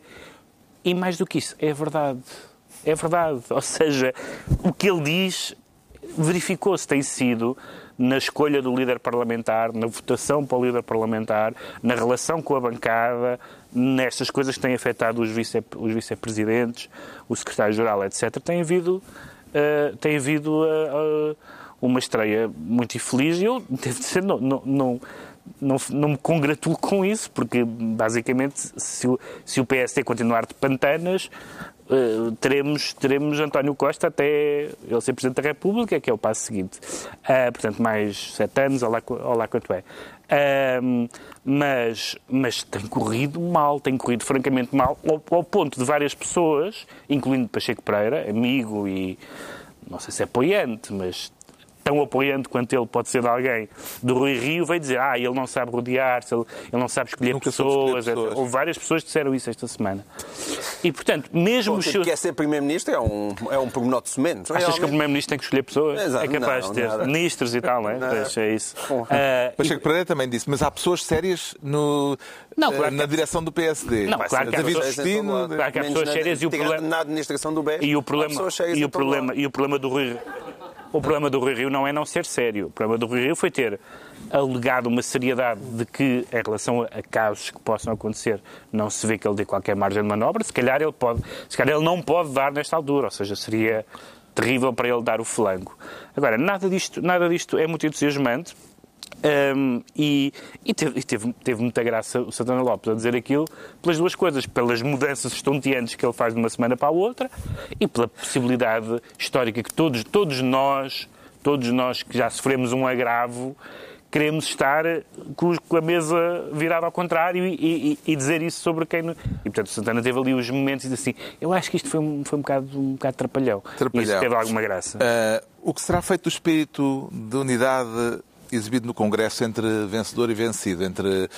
E mais do que isso, é verdade. É verdade. Ou seja, o que ele diz verificou-se, tem sido na escolha do líder parlamentar, na votação para o líder parlamentar, na relação com a bancada, nestas coisas que têm afetado os, vice, os vice-presidentes, o secretário-geral, etc. Tem havido, eh, tem havido eh, eh, uma estreia muito infeliz e eu, devo dizer, não, não, não, não, não me congratulo com isso, porque basicamente se o, se o PSD continuar de pantanas, eh, teremos, teremos António Costa até ele ser Presidente da República, que é o passo seguinte. Ah, portanto, mais sete anos, ou lá, qu- ou lá quanto é. Ahm, mas, mas tem corrido mal, tem corrido francamente mal, ao, ao ponto de várias pessoas, incluindo Pacheco Pereira, amigo e não sei se é apoiante, mas tão apoiante quanto ele pode ser de alguém do Rui Rio, veio dizer ah, ele não sabe rodear-se, ele, ele não sabe escolher Nunca soube escolher pessoas. pessoas. Houve várias pessoas que disseram isso esta semana. E, portanto, mesmo os Quem seus... quer ser Primeiro-Ministro é um, é um pormenor de menos. Achas que o Primeiro-Ministro tem que escolher pessoas? Exato, é capaz não, de ter nada. ministros e tal, não é? Nada. Pois é isso. Bom. Ah, Pacheco Pereira também disse, mas há pessoas sérias no, Não, eh, claro que na há- direção do PSD. Não, claro que há David pessoas- Justino, Claro que há pessoas sérias e o problema- Na administração do BES, E o problema, pessoas e o problema, e o problema do Rui o problema do Rui Rio não é não ser sério. O problema do Rui Rio foi ter alegado uma seriedade de que, em relação a casos que possam acontecer, não se vê que ele dê qualquer margem de manobra. Se calhar ele pode, se calhar ele não pode dar nesta altura, ou seja, seria terrível para ele dar o flanco. Agora, nada disto, nada disto é muito entusiasmante. Um, e e teve, e teve, teve muita graça o Santana Lopes a dizer aquilo pelas duas coisas, pelas mudanças estonteantes que ele faz de uma semana para a outra e pela possibilidade histórica que todos, todos nós, todos nós que já sofremos um agravo, queremos estar com, a mesa virada ao contrário e, e- e dizer isso sobre quem. não- E portanto o Santana teve ali os momentos e disse assim: Eu acho que isto foi um, foi um bocado um bocado trapalhão. Trapalhão. E isso teve alguma graça. Eh, o que será feito do espírito de unidade exibido no Congresso entre vencedor e vencido, entre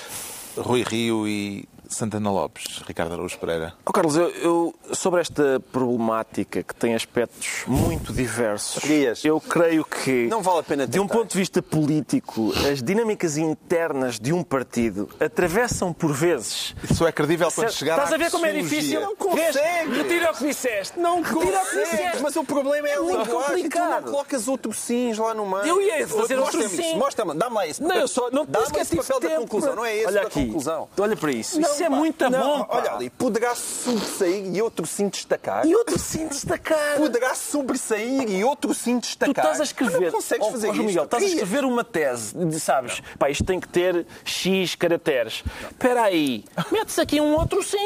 Rui Rio e Santana Lopes, Ricardo Araújo Pereira? Oh, Carlos, eu, eu- sobre esta problemática que tem aspectos muito diversos, Dias. eu creio que, Não vale a pena de um tentar. ponto de vista político, as dinâmicas internas de um partido atravessam por vezes. Isso é credível quando Certo. chegar Estás a ver como é difícil? Não consegue. Retira o que disseste. Não Retira o que disseste. mas o problema é, a muito. Tu complicado. não colocas outro sims lá no meio. Eu ia fazer outro Mostra-me sim. isso, Mostra-me, dá-me lá isso. Não, eu só não Dá-me esse papel da tempo. conclusão, não é esse Olha da aqui. conclusão. Olha para isso. Não, isso é muito Não, bom. pá. Olha ali, poderá sobressair e outro sim destacar. E outro sim destacar. Poderá sobressair e outro sim Tu destacar. estás a escrever. Mas Não consegues Oh, fazer oh. Miguel, estás a escrever uma tese, de, sabes? Pá, isto tem que ter X caracteres. Espera aí, metes aqui um outro sim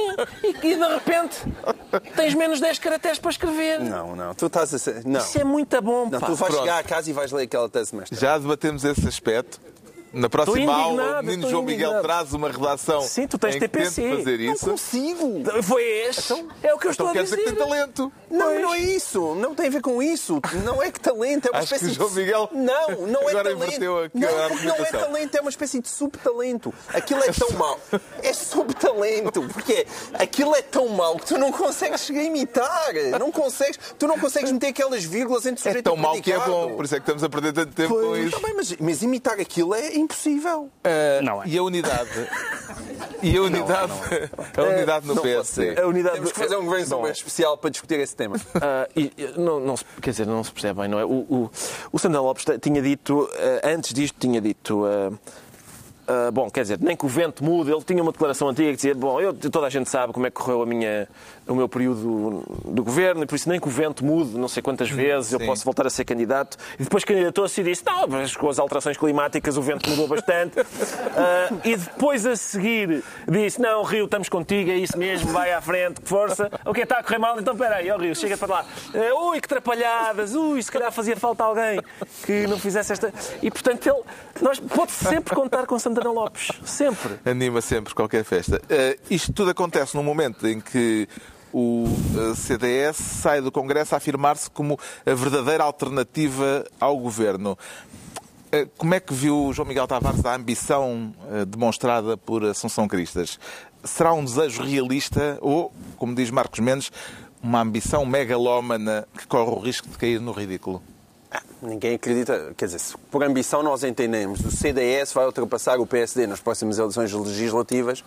e, e de repente tens menos 10 caracteres para escrever. Não, não, tu estás a ser. Não. Isso é muito bom, Não, pá. tu vais Pronto. chegar a casa e vais ler aquela tese mestre. Já debatemos esse aspecto. Na próxima aula, o menino João Miguel traz uma redação Sim, tu tens em que TPC. fazer Não isso. consigo. Foi este? é o que eu estou Então a quer dizer dizer. que tem talento. Não, Pois. não é isso. Não tem a ver com isso. Não é que talento, é uma Acho que espécie João de... Miguel Não, não é agora talento. aqui não, porque não é talento, é uma espécie de subtalento. Aquilo é tão mau. É subtalento. Porque aquilo é tão mau que tu não consegues chegar a imitar. Não consegues, tu não consegues meter aquelas vírgulas entre É sujeito tão e mau que é bom. Por isso é que estamos a perder tanto tempo com Pois, isso. tá bem, mas, mas imitar aquilo é impossível. Ah, Não é. E a unidade? E a unidade? A unidade no Não PSD? A unidade Temos que fazer um governo Bom. especial para discutir esse tema. Ah, e, não, não quer dizer, não se percebe bem, não é? O, o, o Sandra Lopes tinha dito, ah, antes disto, tinha dito. ah, ah, bom, quer dizer, nem que o vento mude, ele tinha uma declaração antiga que dizia: Bom, eu, toda a gente sabe como é que correu a minha, o meu período do governo, e por isso nem que o vento mude, não sei quantas vezes, eu sim. posso voltar a ser candidato. E depois candidatou-se e disse: Não, mas com as alterações climáticas o vento mudou bastante. Ah, e depois a seguir disse: Não, Rio, estamos contigo, é isso mesmo, vai à frente, que força. O que está a correr mal? Então espera aí, ó Rio, chega para lá. Ah, ui, que trapalhadas, ui, se calhar fazia falta alguém que não fizesse esta. E portanto, ele, nós pode sempre contar com Santana Santana Lopes. Sempre. Anima sempre qualquer festa. Uh, isto tudo acontece num momento em que o uh, CDS sai do Congresso a afirmar-se como a verdadeira alternativa ao governo. Uh, como é que viu João Miguel Tavares a ambição demonstrada por Assunção Cristas? Será um desejo realista ou, como diz Marcos Mendes, uma ambição megalómana que corre o risco de cair no ridículo? Ninguém acredita, quer dizer, se por ambição nós entendemos o CDS vai ultrapassar o PSD nas próximas eleições legislativas,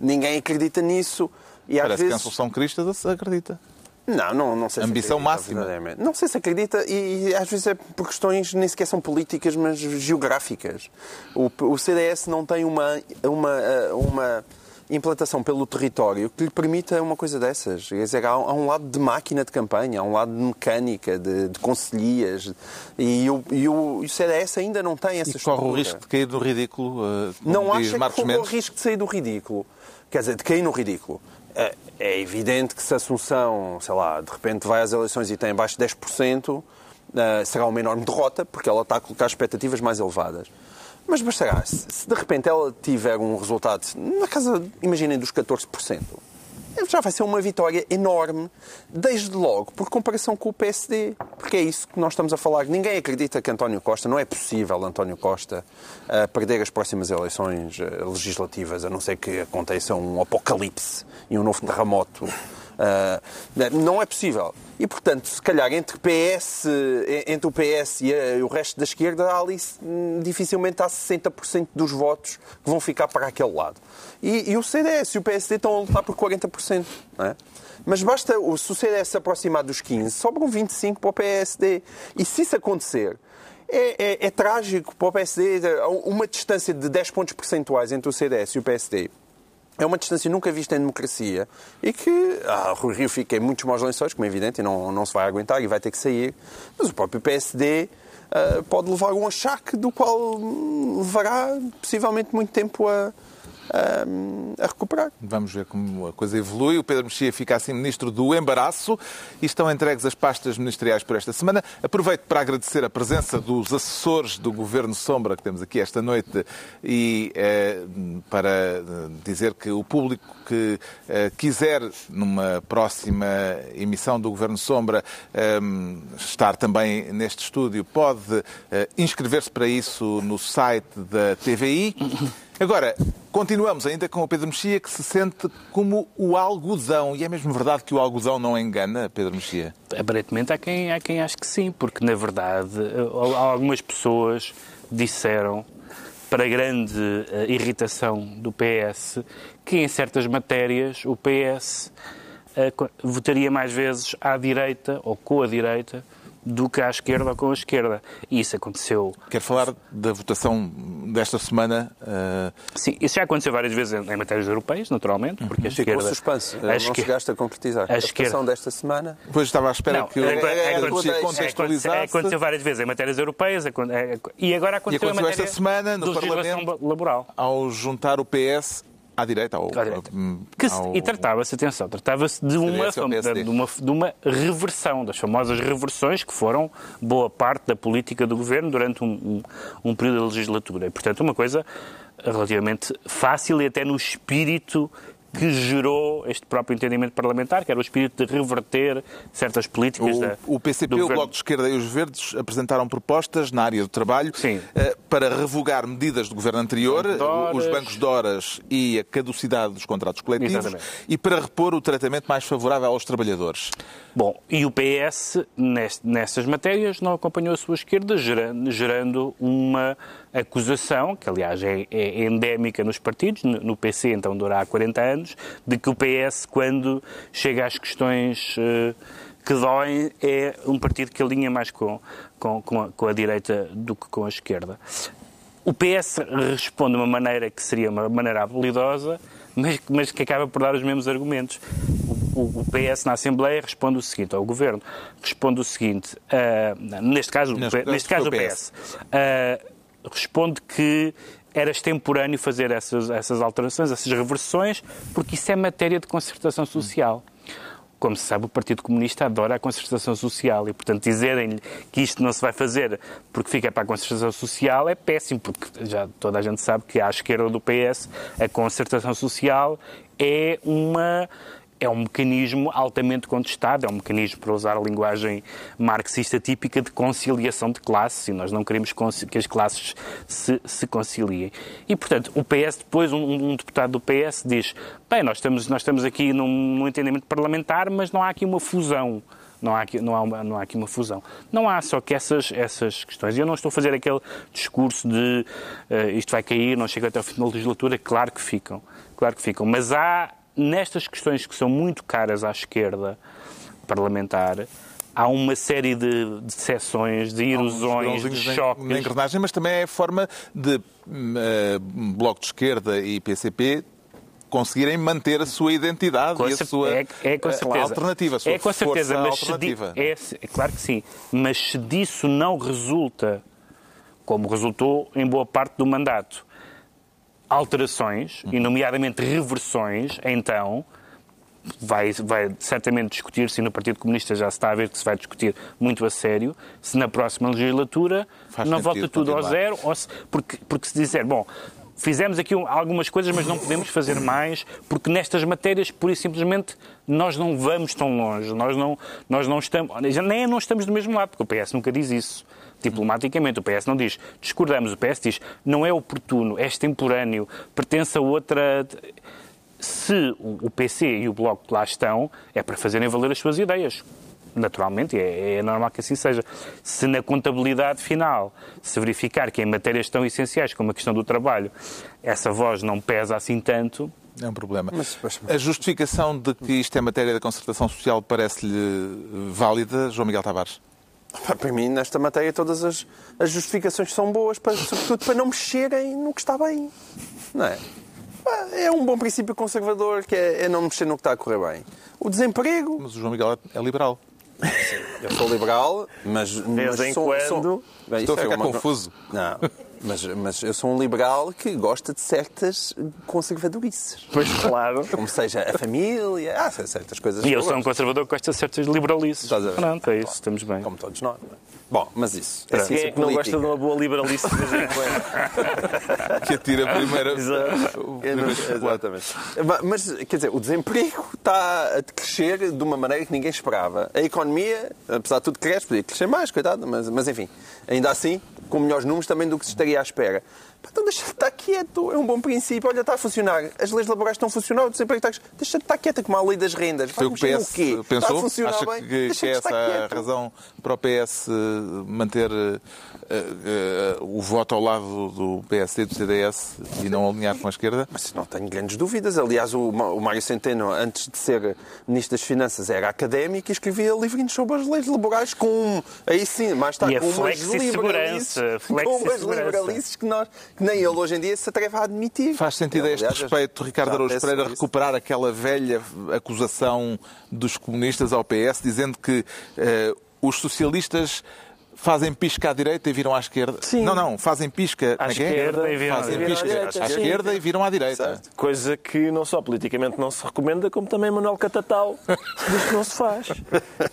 ninguém acredita nisso. E Parece às vezes... que a Assunção Cristas acredita. Não, não, não sei Ambição se máxima. Não sei se acredita e, e, às vezes é por questões nem sequer são políticas, mas geográficas. O, o CDS não tem uma, uma, uma implantação pelo território que lhe permita uma coisa dessas. Quer dizer, há, um lado de máquina de campanha, há um lado de mecânica, de, de conselhias, e o, e, o, e o CDS ainda não tem essa e corre o risco de cair no ridículo, uh, Não acho que corre o risco de sair do ridículo. Quer dizer, de cair no ridículo. É, é evidente que se a Assunção, sei lá, de repente vai às eleições e tem abaixo de 10%, uh, será uma enorme derrota, porque ela está a colocar expectativas mais elevadas. Mas bastará, se de repente ela tiver um resultado na casa, imaginem, dos 14%, já vai ser uma vitória enorme, desde logo, por comparação com o PSD. Porque é isso que nós estamos a falar. Ninguém acredita que António Costa, não é possível António Costa uh, perder as próximas eleições uh, legislativas, a não ser que aconteça um apocalipse e um novo terremoto Uh, não é possível. E, portanto, se calhar entre, PS, entre o PS e, a, o resto da esquerda, há ali dificilmente há 60% dos votos que vão ficar para aquele lado. E, e, o CDS e o PSD estão a lutar por 40%. Não é? Mas basta, se o CDS se aproximar dos 15, sobram 25 para o PSD. E se isso acontecer, é, é, é trágico para o PSD. Uma distância de 10 pontos percentuais entre o CDS e o PSD é uma distância nunca vista em democracia e que ah, o Rio fica em muitos maus lençóis, como é evidente, e não, não se vai aguentar e vai ter que sair. Mas o próprio PSD ah, pode levar um achaque do qual levará possivelmente muito tempo a, a, recuperar. Vamos ver como a coisa evolui. O Pedro Mexia fica assim ministro do embaraço e estão entregues as pastas ministeriais por esta semana. Aproveito para agradecer a presença dos assessores do Governo Sombra que temos aqui esta noite e eh, para dizer que o público que eh, quiser, numa próxima emissão do Governo Sombra, eh, estar também neste estúdio, pode eh, inscrever-se para isso no site da TVI. Agora, continuamos ainda com o Pedro Mexia, que se sente como o algodão. E é mesmo verdade que o algodão não engana, Pedro Mexia? Aparentemente há quem, há quem ache que sim, porque na verdade algumas pessoas disseram, para grande uh, irritação do PS, que em certas matérias o PS uh, votaria mais vezes à direita ou com a direita do que à esquerda ou com a esquerda. E isso aconteceu. Quer falar da votação desta semana? Uh... Sim, isso já aconteceu várias vezes em, matérias europeias, naturalmente, porque a esquerda... Ficou suspense, a não esquerda... chegaste a concretizar. A, a esquerda... votação desta semana... Pois estava à espera não, que o é, é, é, contextualizasse... É, aconteceu várias vezes em matérias europeias é, e agora aconteceu, e aconteceu em matéria esta semana no Parlamento, laboral. Ao juntar o PS à direita. Ao, à direita. Ao, e tratava-se, atenção, tratava-se de uma, de, uma, de uma reversão, das famosas reversões que foram boa parte da política do governo durante um, um, um período de legislatura. E, portanto, uma coisa relativamente fácil e até no espírito que gerou este próprio entendimento parlamentar, que era o espírito de reverter certas políticas o, da, O PCP, o Bloco de Esquerda e os Verdes apresentaram propostas na área do trabalho Sim. Eh, para revogar medidas do governo anterior, os bancos de horas e a caducidade dos contratos coletivos, Exatamente. e para repor o tratamento mais favorável aos trabalhadores. Bom, e o PS, nessas matérias, não acompanhou a sua esquerda, gerando uma acusação, que aliás é, é endémica nos partidos, no PC então dura há 40 anos, de que o PS, quando chega às questões uh, que doem, é um partido que alinha mais com, com, com, a, com a direita do que com a esquerda. O PS responde de uma maneira que seria uma maneira habilidosa, mas, mas que acaba por dar os mesmos argumentos. O, PS na Assembleia responde o seguinte ao Governo, responde o seguinte, uh, neste caso, neste, neste caso o PS, uh, responde que era extemporâneo fazer essas, essas alterações, essas reversões, porque isso é matéria de concertação social. como se sabe, o Partido Comunista adora a concertação social e, portanto, dizerem-lhe que isto não se vai fazer porque fica para a concertação social é péssimo, porque já toda a gente sabe que à esquerda do PS a concertação social é uma é um mecanismo altamente contestado, é um mecanismo, para usar a linguagem marxista típica, de conciliação de classes, e nós não queremos que as classes se, se conciliem. E, portanto, o PS, depois, um, um, deputado do PS diz, bem, nós estamos, nós estamos aqui num, num entendimento parlamentar, mas não há aqui uma fusão. Não há, aqui, não, há uma, não há aqui uma fusão. Não há só que essas, essas questões. Eu não estou a fazer aquele discurso de uh, isto vai cair, não chega até ao fim da legislatura. Claro que ficam. Claro que ficam. Mas há nestas questões que são muito caras à esquerda parlamentar, há uma série de, de seções, de erosões, de choques. Na engrenagem, mas também é a forma de uh, Bloco de Esquerda e PCP conseguirem manter a sua identidade com e a sua é, é com eh, certeza. alternativa, a sua é com certeza, mas alternativa. Di, é, é, claro que sim, mas se disso não resulta, como resultou em boa parte do mandato, alterações, e nomeadamente reversões, então vai, vai certamente discutir-se, e no Partido Comunista já se está a ver que se vai discutir muito a sério, se na próxima legislatura Faz não volta tudo ao zero, ou se, porque, porque se disser, bom, fizemos aqui algumas coisas, mas não podemos fazer mais, porque nestas matérias, pura e simplesmente, nós não vamos tão longe, nós não, nós não estamos, nem não estamos do mesmo lado, porque o PS nunca diz isso diplomaticamente. O PS não diz discordamos, o PS diz não é oportuno, é extemporâneo, pertence a outra. Se o PC e o Bloco lá estão, é para fazerem valer as suas ideias. Naturalmente, é, é normal que assim seja. Se na contabilidade final se verificar que em matérias tão essenciais como a questão do trabalho essa voz não pesa assim tanto, é um problema. Mas, mas... A justificação de que isto é matéria da concertação social parece-lhe válida, João Miguel Tavares? Para mim, nesta matéria, todas as, as justificações são boas, para, sobretudo para não mexerem no que está bem. Não é? É um bom princípio conservador que é, é não mexer no que está a correr bem. O desemprego. Mas o João Miguel é liberal. Eu sou liberal, mas. Desde em quando. Sou... Bem, Estou a é ficar é uma... confuso. Não. Mas, mas eu sou um liberal que gosta de certas conservadorices. Pois, claro. Como seja a família, ah, certas coisas. E eu sou um conservador que gosta de certas liberalices. Pronto, é isso, estamos bem. Como todos nós. É? Bom, mas isso. É Quem é que não gosta de uma boa liberalice de vez em quando? que atira primeiro. Exato. Exatamente. Mas, quer dizer, o desemprego está a crescer de uma maneira que ninguém esperava. A economia, apesar de tudo, cresce, podia crescer mais, coitado, mas, mas enfim, ainda assim, com melhores números também do que se estaria à espera. Então deixa de estar quieto, é um bom princípio. Olha, está a funcionar. As leis laborais estão a funcionar, o desemprego está... Deixa de estar quieto, como a lei das rendas. Foi o que o PS quê? pensou? Está a funcionar Acha bem? que, que é essa a razão para o PS manter uh, uh, o voto ao lado do PSD e do CDS e não alinhar com a esquerda? Mas não tenho grandes dúvidas. Aliás, o, o Mário Centeno, antes de ser Ministro das Finanças, era académico e escrevia livrinhos sobre as leis laborais com... Aí sim, mais tarde, com umas liberalices, com umas liberalices que nós que nem ele hoje em dia se atreve a admitir. Faz sentido a este respeito, Ricardo Araújo Pereira, recuperar aquela velha acusação dos comunistas ao PS, dizendo que uh, os socialistas fazem pisca à direita e viram à esquerda. Sim. Não, não, fazem pisca à esquerda e viram fazem pisca à, direita, à esquerda e viram à direita. Certo. Coisa que não só politicamente não se recomenda, como também Manuel Catatal diz que não se faz.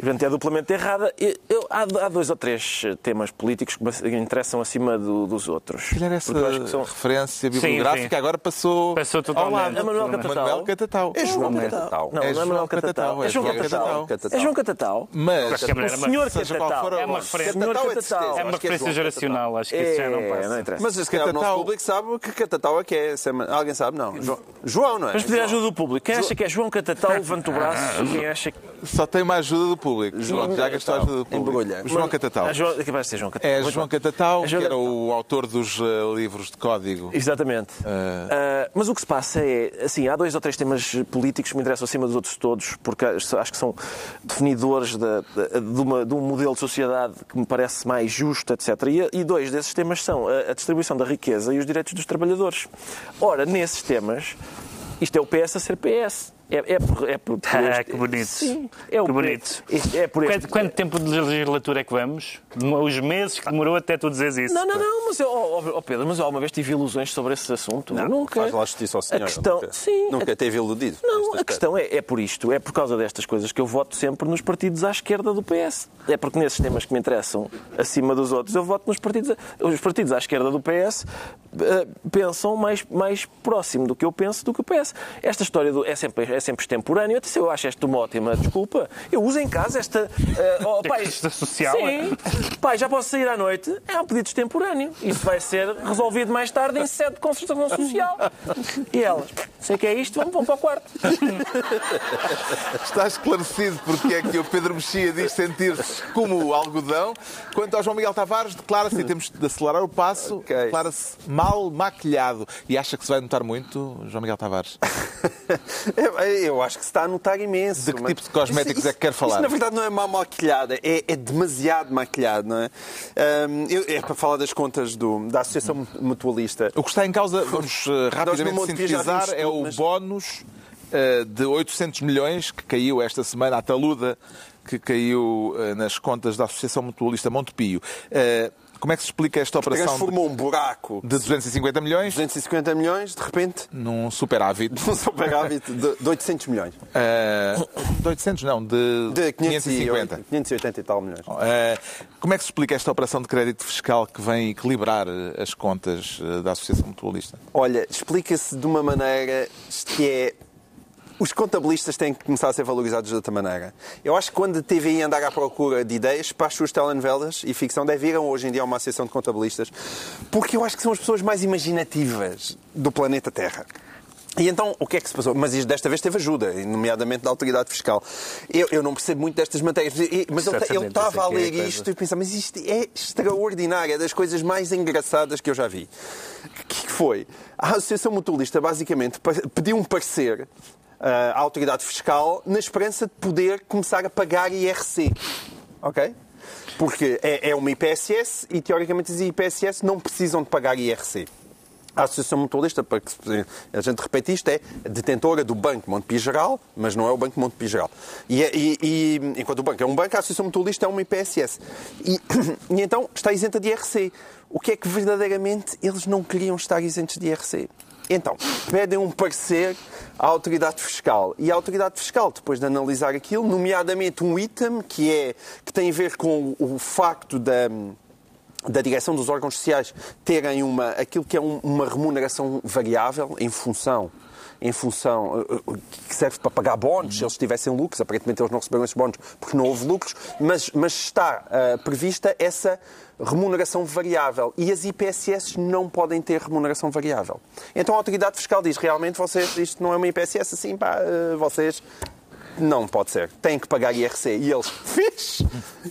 Eventualmente é duplamente errada. Eu, há, há, dois ou três temas políticos que me interessam acima do, dos outros. Calhar essa são... referência bibliográfica sim, sim. agora passou, passou totalmente. ao lado. É Manuel Catatal. Manuel Catatal. É João Catatal. Não, é não é Manuel Catatal. É João Catatal. É João Catatal. Mas o senhor Catatal é uma referência é uma referência geracional, acho que isso já não é, passa. Não interessa. Mas se calhar o nosso público sabe que Catatal é que é. Alguém sabe? Não. João, não é? Vamos pedir ajuda do público. Quem acha que é João Catatal, levanta o braço. Quem acha que... Só tem uma ajuda do público. João, já gastou a ajuda do público. Embrulha. João Catatal. Que vai ser João Catatal. É João Catatal, que era o autor dos uh, livros de código. Exatamente. Uh... Uh, mas o que se passa é, assim, há dois ou três temas políticos que me interessam acima dos outros todos, porque acho que são definidores de, de, de, uma, de um modelo de sociedade que me parece mais justo, etc. E, e dois desses temas são a, a distribuição da riqueza e os direitos dos trabalhadores. Ora, nesses temas, isto é o PS a ser PS. É, é por, é por, Ah, este- que bonito. Sim, é Que bonito. este- é por este- Quanto, quanto tempo de legislatura é que vamos? Os meses que demorou até tu dizeres isso. Não, não, não, mas eu, oh, oh, Pedro, mas eu alguma vez tive ilusões sobre esse assunto? nunca. Faz lá justiça ao senhor. A questão, nunca, sim, nunca teve iludido. Não, a questão é, é por isto, é por causa destas coisas que eu voto sempre nos partidos à esquerda do PS. É porque nesses temas que me interessam acima dos outros, eu voto nos partidos. Os partidos à esquerda do PS eh, pensam mais, mais próximo do que eu penso do que o PS. Esta história do, é, sempre, é sempre extemporâneo. Até se eu acho esta uma ótima desculpa, eu uso em casa esta. eh, oh, pai, Esta social, Sim. Pai, já posso sair à noite? É um pedido extemporâneo. Isso vai ser resolvido mais tarde em sede de concertação social. E elas, sei que é isto, vamos, vamos para o quarto. Está esclarecido porque é que o Pedro Mexia diz sentir-se como algodão. Quanto ao João Miguel Tavares, declara-se, e temos de acelerar o passo, Ok. declara-se mal maquilhado. E acha que se vai notar muito, João Miguel Tavares? Eu, acho que se está a notar imenso. De que mas- tipo de cosméticos é que quer falar? Isso, na verdade, não é mal maquilhada, é, é demasiado maquilhado, não é? Ahm, eu- é para falar das contas do- da Associação Mutualista. O que está em causa, vamos eh, rapidamente sintetizar, é o mas- bónus eh, de 800 milhões que caiu esta semana, a taluda que caiu eh, nas contas da Associação Mutualista Montepio. Eh, Como é que se explica esta operação de, Transformou um buraco de 250 milhões 250 milhões, de repente, num superávit? um superávit de, de 800 milhões. Eh, de 800 não, de, De 550. 550. 580 e tal milhões. Eh, como é que se explica esta operação de crédito fiscal que vem equilibrar eh, as contas da Associação Mutualista? Olha, explica-se de uma maneira que é. Os contabilistas têm que começar a ser valorizados de outra maneira. Eu acho que quando a TVI andar à procura de ideias para as suas telenovelas e ficção, deve ir hoje em dia a uma associação de contabilistas, porque eu acho que são as pessoas mais imaginativas do planeta Terra. E então, o que é que se passou? Mas isto desta vez teve ajuda, nomeadamente da autoridade fiscal. Eu, eu não percebo muito destas matérias, mas ele, estava a é ler coisa. isto e pensava, mas isto é extraordinário, é das coisas mais engraçadas que eu já vi. O que que foi? A Associação Mutualista, basicamente, pediu um parecer à autoridade fiscal na esperança de poder começar a pagar IRC. Ok? Porque é, é uma IPSS e, teoricamente, as IPSS não precisam de pagar IRC. A Associação Mutualista, para que a gente repete isto, é detentora do Banco Montepio Geral, mas não é o Banco Montepio Geral. E, é- e- e, enquanto o banco é um banco, a Associação Mutualista é uma IPSS. E, e então está isenta de IRC. O que é que verdadeiramente eles não queriam estar isentos de IRC? Então, pedem um parecer à autoridade fiscal. E a autoridade fiscal, depois de analisar aquilo, nomeadamente um item que, é, que tem a ver com o facto da da direção dos órgãos sociais terem uma, aquilo que é um- uma remuneração variável em função em função eh, eh, que serve para pagar bónus, se eles tivessem lucros, aparentemente eles não receberam esses bónus porque não houve lucros, mas, mas está eh, prevista essa remuneração variável e as IPSS não podem ter remuneração variável. Então a autoridade fiscal diz realmente vocês, isto não é uma IPSS assim, pá, eh, vocês não pode ser. Têm que pagar IRC. E eles, fixe!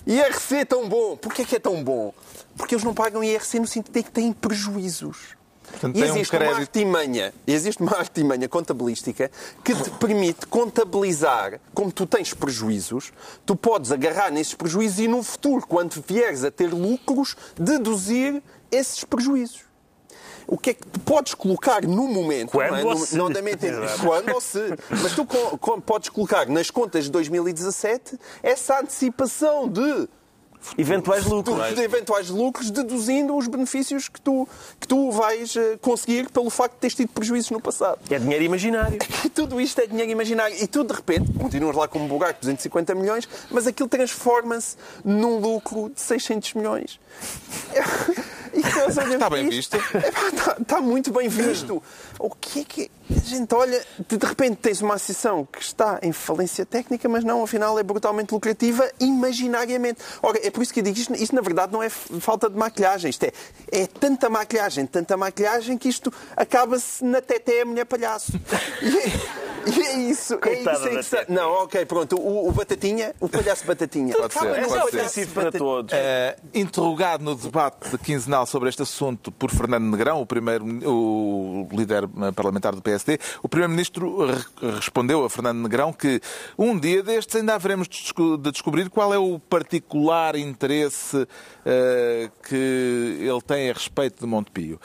IRC é tão bom. Porquê é que é tão bom? Porque eles não pagam IRC no sentido de que têm prejuízos. Portanto, E tem um existe uma artimanha, existe uma artimanha contabilística que te permite contabilizar, como tu tens prejuízos, tu podes agarrar nesses prejuízos e no futuro, quando vieres a ter lucros, deduzir esses prejuízos. O que é que tu podes colocar no momento, Quando não é? ou se. não da mente- quando ou se, mas tu co- co- podes colocar nas contas de 2017 essa antecipação de Eventuais lucros. de eventuais lucros, deduzindo os benefícios que tu, que tu vais eh, conseguir pelo facto de teres tido prejuízos no passado. É dinheiro imaginário. E tudo isto é dinheiro imaginário. E tu, de repente, continuas lá com um buraco de 250 milhões, mas aquilo transforma-se num lucro de 600 milhões. Está bem para isto, epá, Está, está muito bem visto. O que é que. Gente olha, de repente tens uma associação que está em falência técnica, mas não, afinal é brutalmente lucrativa imaginariamente. Ora, é por isso que eu digo isto, isto na verdade não é falta de maquilhagem, isto é, é tanta maquilhagem, tanta maquilhagem que isto acaba-se na teté a mulher palhaço. E é, isso, é isso. É isso. Não, ok, pronto, o, o Batatinha, o palhaço Batatinha. Pode ser, pode o ser. para todos. Eh, interrogado no debate quinzenal sobre este assunto por Fernando Negrão, o, primeiro, o líder eh, parlamentar do PSD, o Primeiro-Ministro re- respondeu a Fernando Negrão que um dia destes ainda haveremos de desco- de descobrir qual é o particular interesse eh, que ele tem a respeito de Montepio.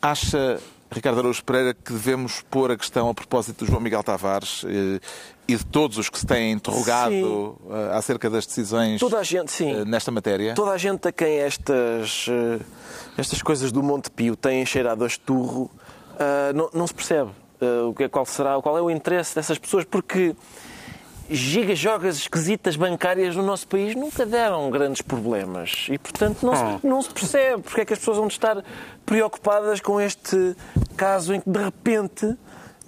Acha Ricardo Araújo Pereira, que devemos pôr a questão a propósito do João Miguel Tavares eh, e de todos os que se têm interrogado Sim. eh, acerca das decisões Toda a gente, sim. eh, nesta matéria? Toda a gente a quem estas, estas coisas do Monte Pio têm cheirado a esturro não, não se percebe o que é- qual, será, qual é o interesse dessas pessoas, porque gigajogas esquisitas bancárias no nosso país nunca deram grandes problemas e, portanto, não se, não se percebe porque é que as pessoas vão estar preocupadas com este caso em que, de repente,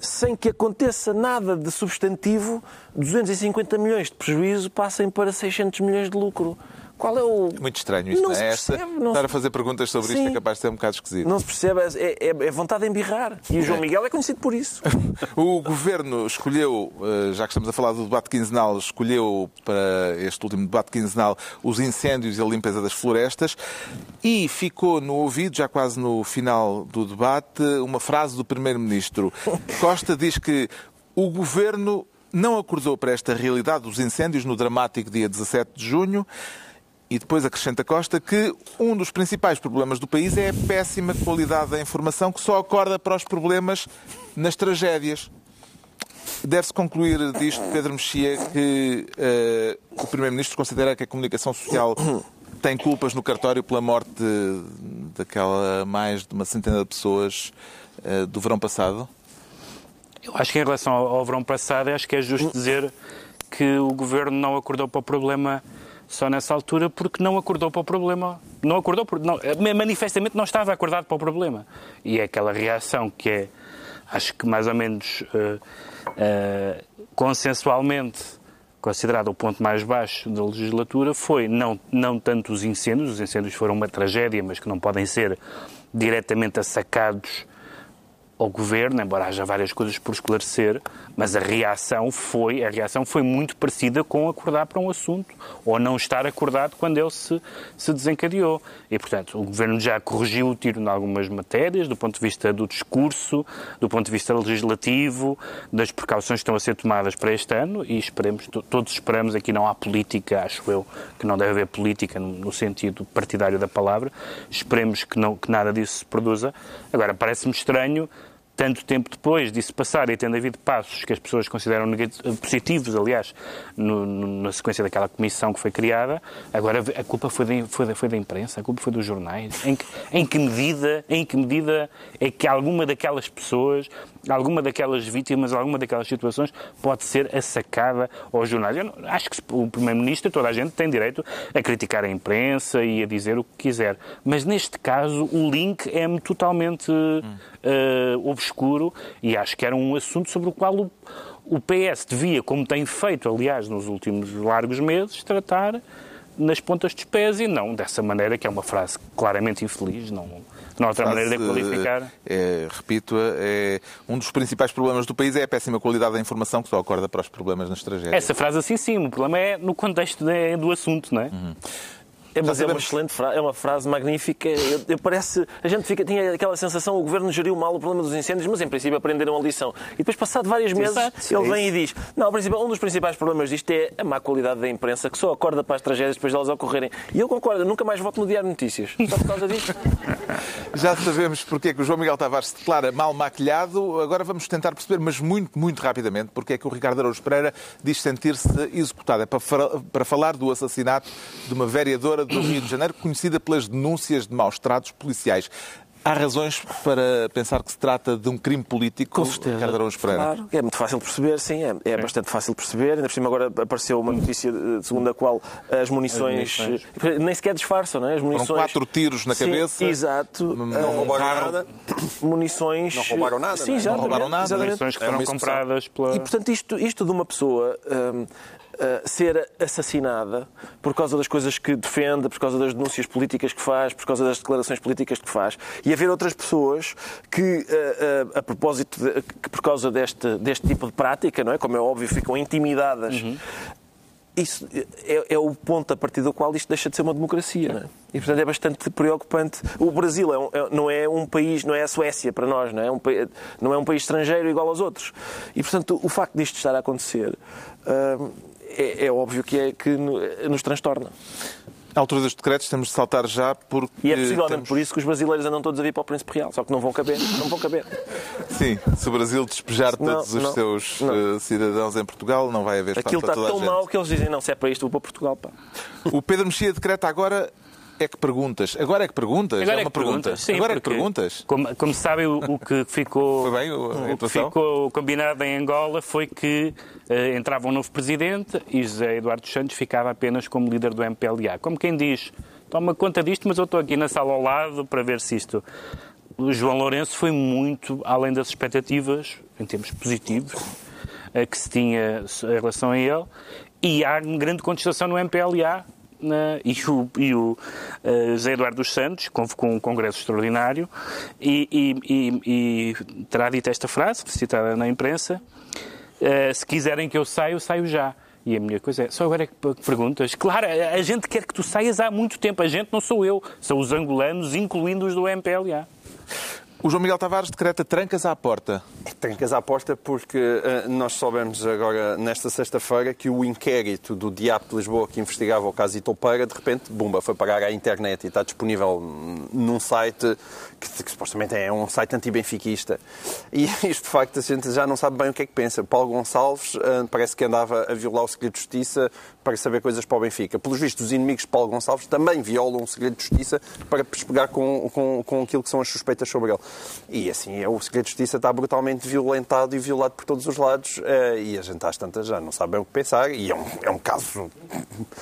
sem que aconteça nada de substantivo, 250 milhões de prejuízo passem para 600 milhões de lucro. Qual é o. Muito estranho isto, Não não, se é? Esta- percebe, não Estar se- a fazer perguntas sobre isto Sim. é capaz de ser um bocado esquisito. Não se percebe, é, é- é vontade de embirrar. E o João Miguel é conhecido por isso. O Governo escolheu, eh, já que estamos a falar do debate quinzenal, escolheu para este último debate quinzenal os incêndios e a limpeza das florestas e ficou no ouvido, já quase no final do debate, uma frase do Primeiro-Ministro. Costa diz que o Governo não acordou para esta realidade dos incêndios no dramático dia 17 de junho e depois acrescenta Costa que um dos principais problemas do país é a péssima qualidade da informação que só acorda para os problemas nas tragédias. Deve-se concluir disto, Pedro Mexia, que eh, o Primeiro-Ministro considera que a comunicação social tem culpas no cartório pela morte daquela mais de uma centena de pessoas eh, do verão passado? Eu acho que em relação ao, ao verão passado, acho que é justo dizer que o governo não acordou para o problema só nessa altura porque não acordou para o problema. Não acordou, não, manifestamente não estava acordado para o problema. E é aquela reação que é, acho que mais ou menos eh, eh, consensualmente considerado o ponto mais baixo da legislatura foi não, não tanto os incêndios, os incêndios foram uma tragédia, mas que não podem ser diretamente assacados ao governo, embora haja várias coisas por esclarecer, mas a reação foi, a reação foi muito parecida com acordar para um assunto ou não estar acordado quando ele se, se desencadeou. E, portanto, o governo já corrigiu o tiro em algumas matérias, do ponto de vista do discurso, do ponto de vista legislativo, das precauções que estão a ser tomadas para este ano e esperemos, to- todos esperamos, aqui não há política, acho eu, que não deve haver política no sentido partidário da palavra, esperemos que, não, que nada disso se produza. Agora, parece-me estranho tanto tempo depois disso passar e tendo havido passos que as pessoas consideram negati- positivos, aliás, no- no- na sequência daquela comissão que foi criada, agora a culpa foi da, foi da, foi da imprensa, a culpa foi dos jornais. Em que, em que medida, em que medida é que alguma daquelas pessoas, alguma daquelas vítimas, alguma daquelas situações pode ser assacada aos jornais? Não- acho que o Primeiro-Ministro, toda a gente tem direito a criticar a imprensa e a dizer o que quiser, mas neste caso o link é-me totalmente eh, obscuro e acho que era um assunto sobre o qual o, o PS devia, como tem feito, aliás, nos últimos largos meses, tratar nas pontas dos pés e não dessa maneira, que é uma frase claramente infeliz, não, não há outra maneira de Frase, qualificar. É, repito, é, um dos principais problemas do país é a péssima qualidade da informação que só acorda para os problemas nas tragédias. Essa frase assim sim, o problema é no contexto do assunto, não é? É, mas é uma sabemos- excelente frase, é uma frase magnífica. Eu, eu parece, a gente fica, tinha aquela sensação o governo geriu mal o problema dos incêndios, mas em princípio aprenderam a lição. E depois, passado vários meses, Exato, ele é vem e diz: Não, um dos principais problemas disto é a má qualidade da imprensa, que só acorda para as tragédias depois delas ocorrerem. E eu concordo, eu nunca mais voto no Diário de Notícias. Só por causa disto. Já sabemos porque é que o João Miguel Tavares se declara mal maquilhado. Agora vamos tentar perceber, mas muito, muito rapidamente, porque é que o Ricardo Araújo Pereira diz sentir-se executado. É para, para falar do assassinato de uma vereadora do Rio de Janeiro, conhecida pelas denúncias de maus tratos policiais. Há razões para pensar que se trata de um crime político, Araújo Pereira? Claro, é muito fácil de perceber, sim, é, é bastante fácil de perceber. Ainda por cima agora apareceu uma notícia eh, segundo a qual as munições, As munições. nem sequer disfarçam, não é? As munições Foram quatro tiros na Sim, cabeça. Exato. Não Eh, roubaram nada. munições. Não roubaram nada, Sim, não é? Não roubaram nada. exatamente. Munições que É foram compradas pela... E, portanto, isto, isto de uma pessoa hum, ah, ser assassinada por causa das coisas que defende, por causa das denúncias políticas que faz, por causa das declarações políticas que faz, e haver outras pessoas que, ah, ah, a propósito, de, que por causa deste, deste tipo de prática, não é? como é óbvio, ficam intimidadas. Isso é, é o ponto a partir do qual isto deixa de ser uma democracia. Não é? E, portanto, é bastante preocupante. O Brasil é um- é- não é um país, não é a Suécia para nós, não é? Um, pa- não é um país estrangeiro igual aos outros. E, portanto, o facto disto estar a acontecer hum, é, é óbvio que, é, que no- nos transtorna. À altura dos decretos temos de saltar já porque. E é possivelmente temos... por isso que os brasileiros andam todos a vir para o Príncipe Real, só que não vão caber. Não vão caber. Sim, se o Brasil despejar Não, todos os não, seus não. eh, cidadãos em Portugal, não vai haver Aquilo está a tão mau que eles dizem: não, se é para isto, vou para Portugal. Pá. O Pedro Mexia decreta agora é que perguntas. Agora é que perguntas? Agora é é uma que perguntas. Sim, agora é que perguntas. Como, como sabem, o, o que ficou, bem o- o que ficou combinado em Angola foi que eh, entrava um novo presidente e José Eduardo Santos ficava apenas como líder do MPLA. Como quem diz, toma conta disto, mas eu estou aqui na sala ao lado para ver se isto. O João Lourenço foi muito além das expectativas, em termos positivos, eh, que se tinha em relação a ele, e há grande contestação no MPLA. E o, e o eh, José Eduardo dos Santos convocou um congresso extraordinário e, e- e- e terá dito esta frase, citada na imprensa, eh, se quiserem que eu saia, eu saio já. E a minha coisa é, só agora é que perguntas. Claro, a gente quer que tu saias há muito tempo. A gente não sou eu, são os angolanos, incluindo os do MPLA. O João Miguel Tavares decreta trancas à porta. Trancas à porta porque eh, nós soubemos agora, nesta sexta-feira, que o inquérito do Diabo de Lisboa que investigava o caso Itopeira, de repente, bumba, foi parar à internet e está disponível num site que, que supostamente é um site anti-benfiquista. E isto, de facto, a gente já não sabe bem o que é que pensa. Paulo Gonçalves eh, parece que andava a violar o segredo de justiça para saber coisas para o Benfica. Pelos vistos, os inimigos de Paulo Gonçalves também violam o segredo de justiça para pespegar com, com, com aquilo que são as suspeitas sobre ele. E assim, é, o segredo de justiça está brutalmente violentado e violado por todos os lados eh, e a gente às tantas já não sabe bem o que pensar e é um, é um caso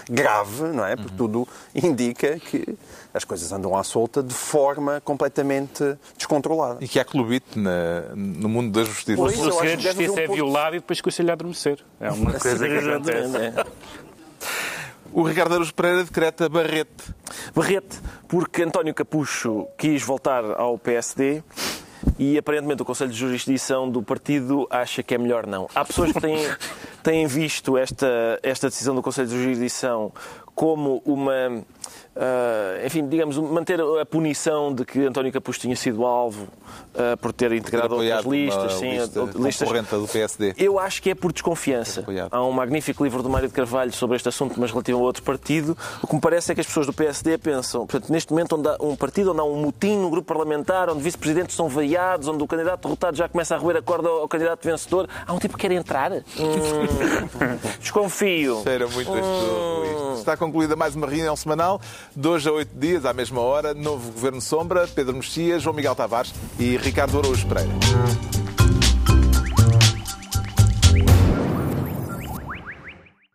grave, não é? Porque tudo indica que as coisas andam à solta de forma completamente descontrolada. E que há clubite na- no mundo da justiça. Pois, O segredo que de justiça um é ponto- violado e depois custa-lhe a adormecer. É uma coisa que acontece. É. O Ricardo Aruz Pereira decreta Barrete. Barrete, porque António Capucho quis voltar ao PSD e aparentemente o Conselho de Jurisdição do partido acha que é melhor não. Há pessoas que têm, têm visto esta, esta decisão do Conselho de Jurisdição como uma. Ah, enfim, digamos, manter a punição de que António Capucho tinha sido alvo ah, por ter integrado outras Apoiado listas, sim, lista outras listas do PSD. eu acho que é por desconfiança. Há um magnífico livro do Mário de Carvalho sobre este assunto, mas relativo a outro partido. O que me parece é que as pessoas do PSD pensam, portanto, neste momento, onde há um partido onde há um motim no grupo parlamentar, onde vice-presidentes são veiados, onde o candidato derrotado já começa a roer a corda ao candidato vencedor, há um tipo que quer entrar. Hum, desconfio. Cheira muito este Rui. Está concluída mais uma reunião semanal, hoje a oito dias, à mesma hora, novo Governo Sombra, Pedro Mexia, João Miguel Tavares e Ricardo Araújo Pereira.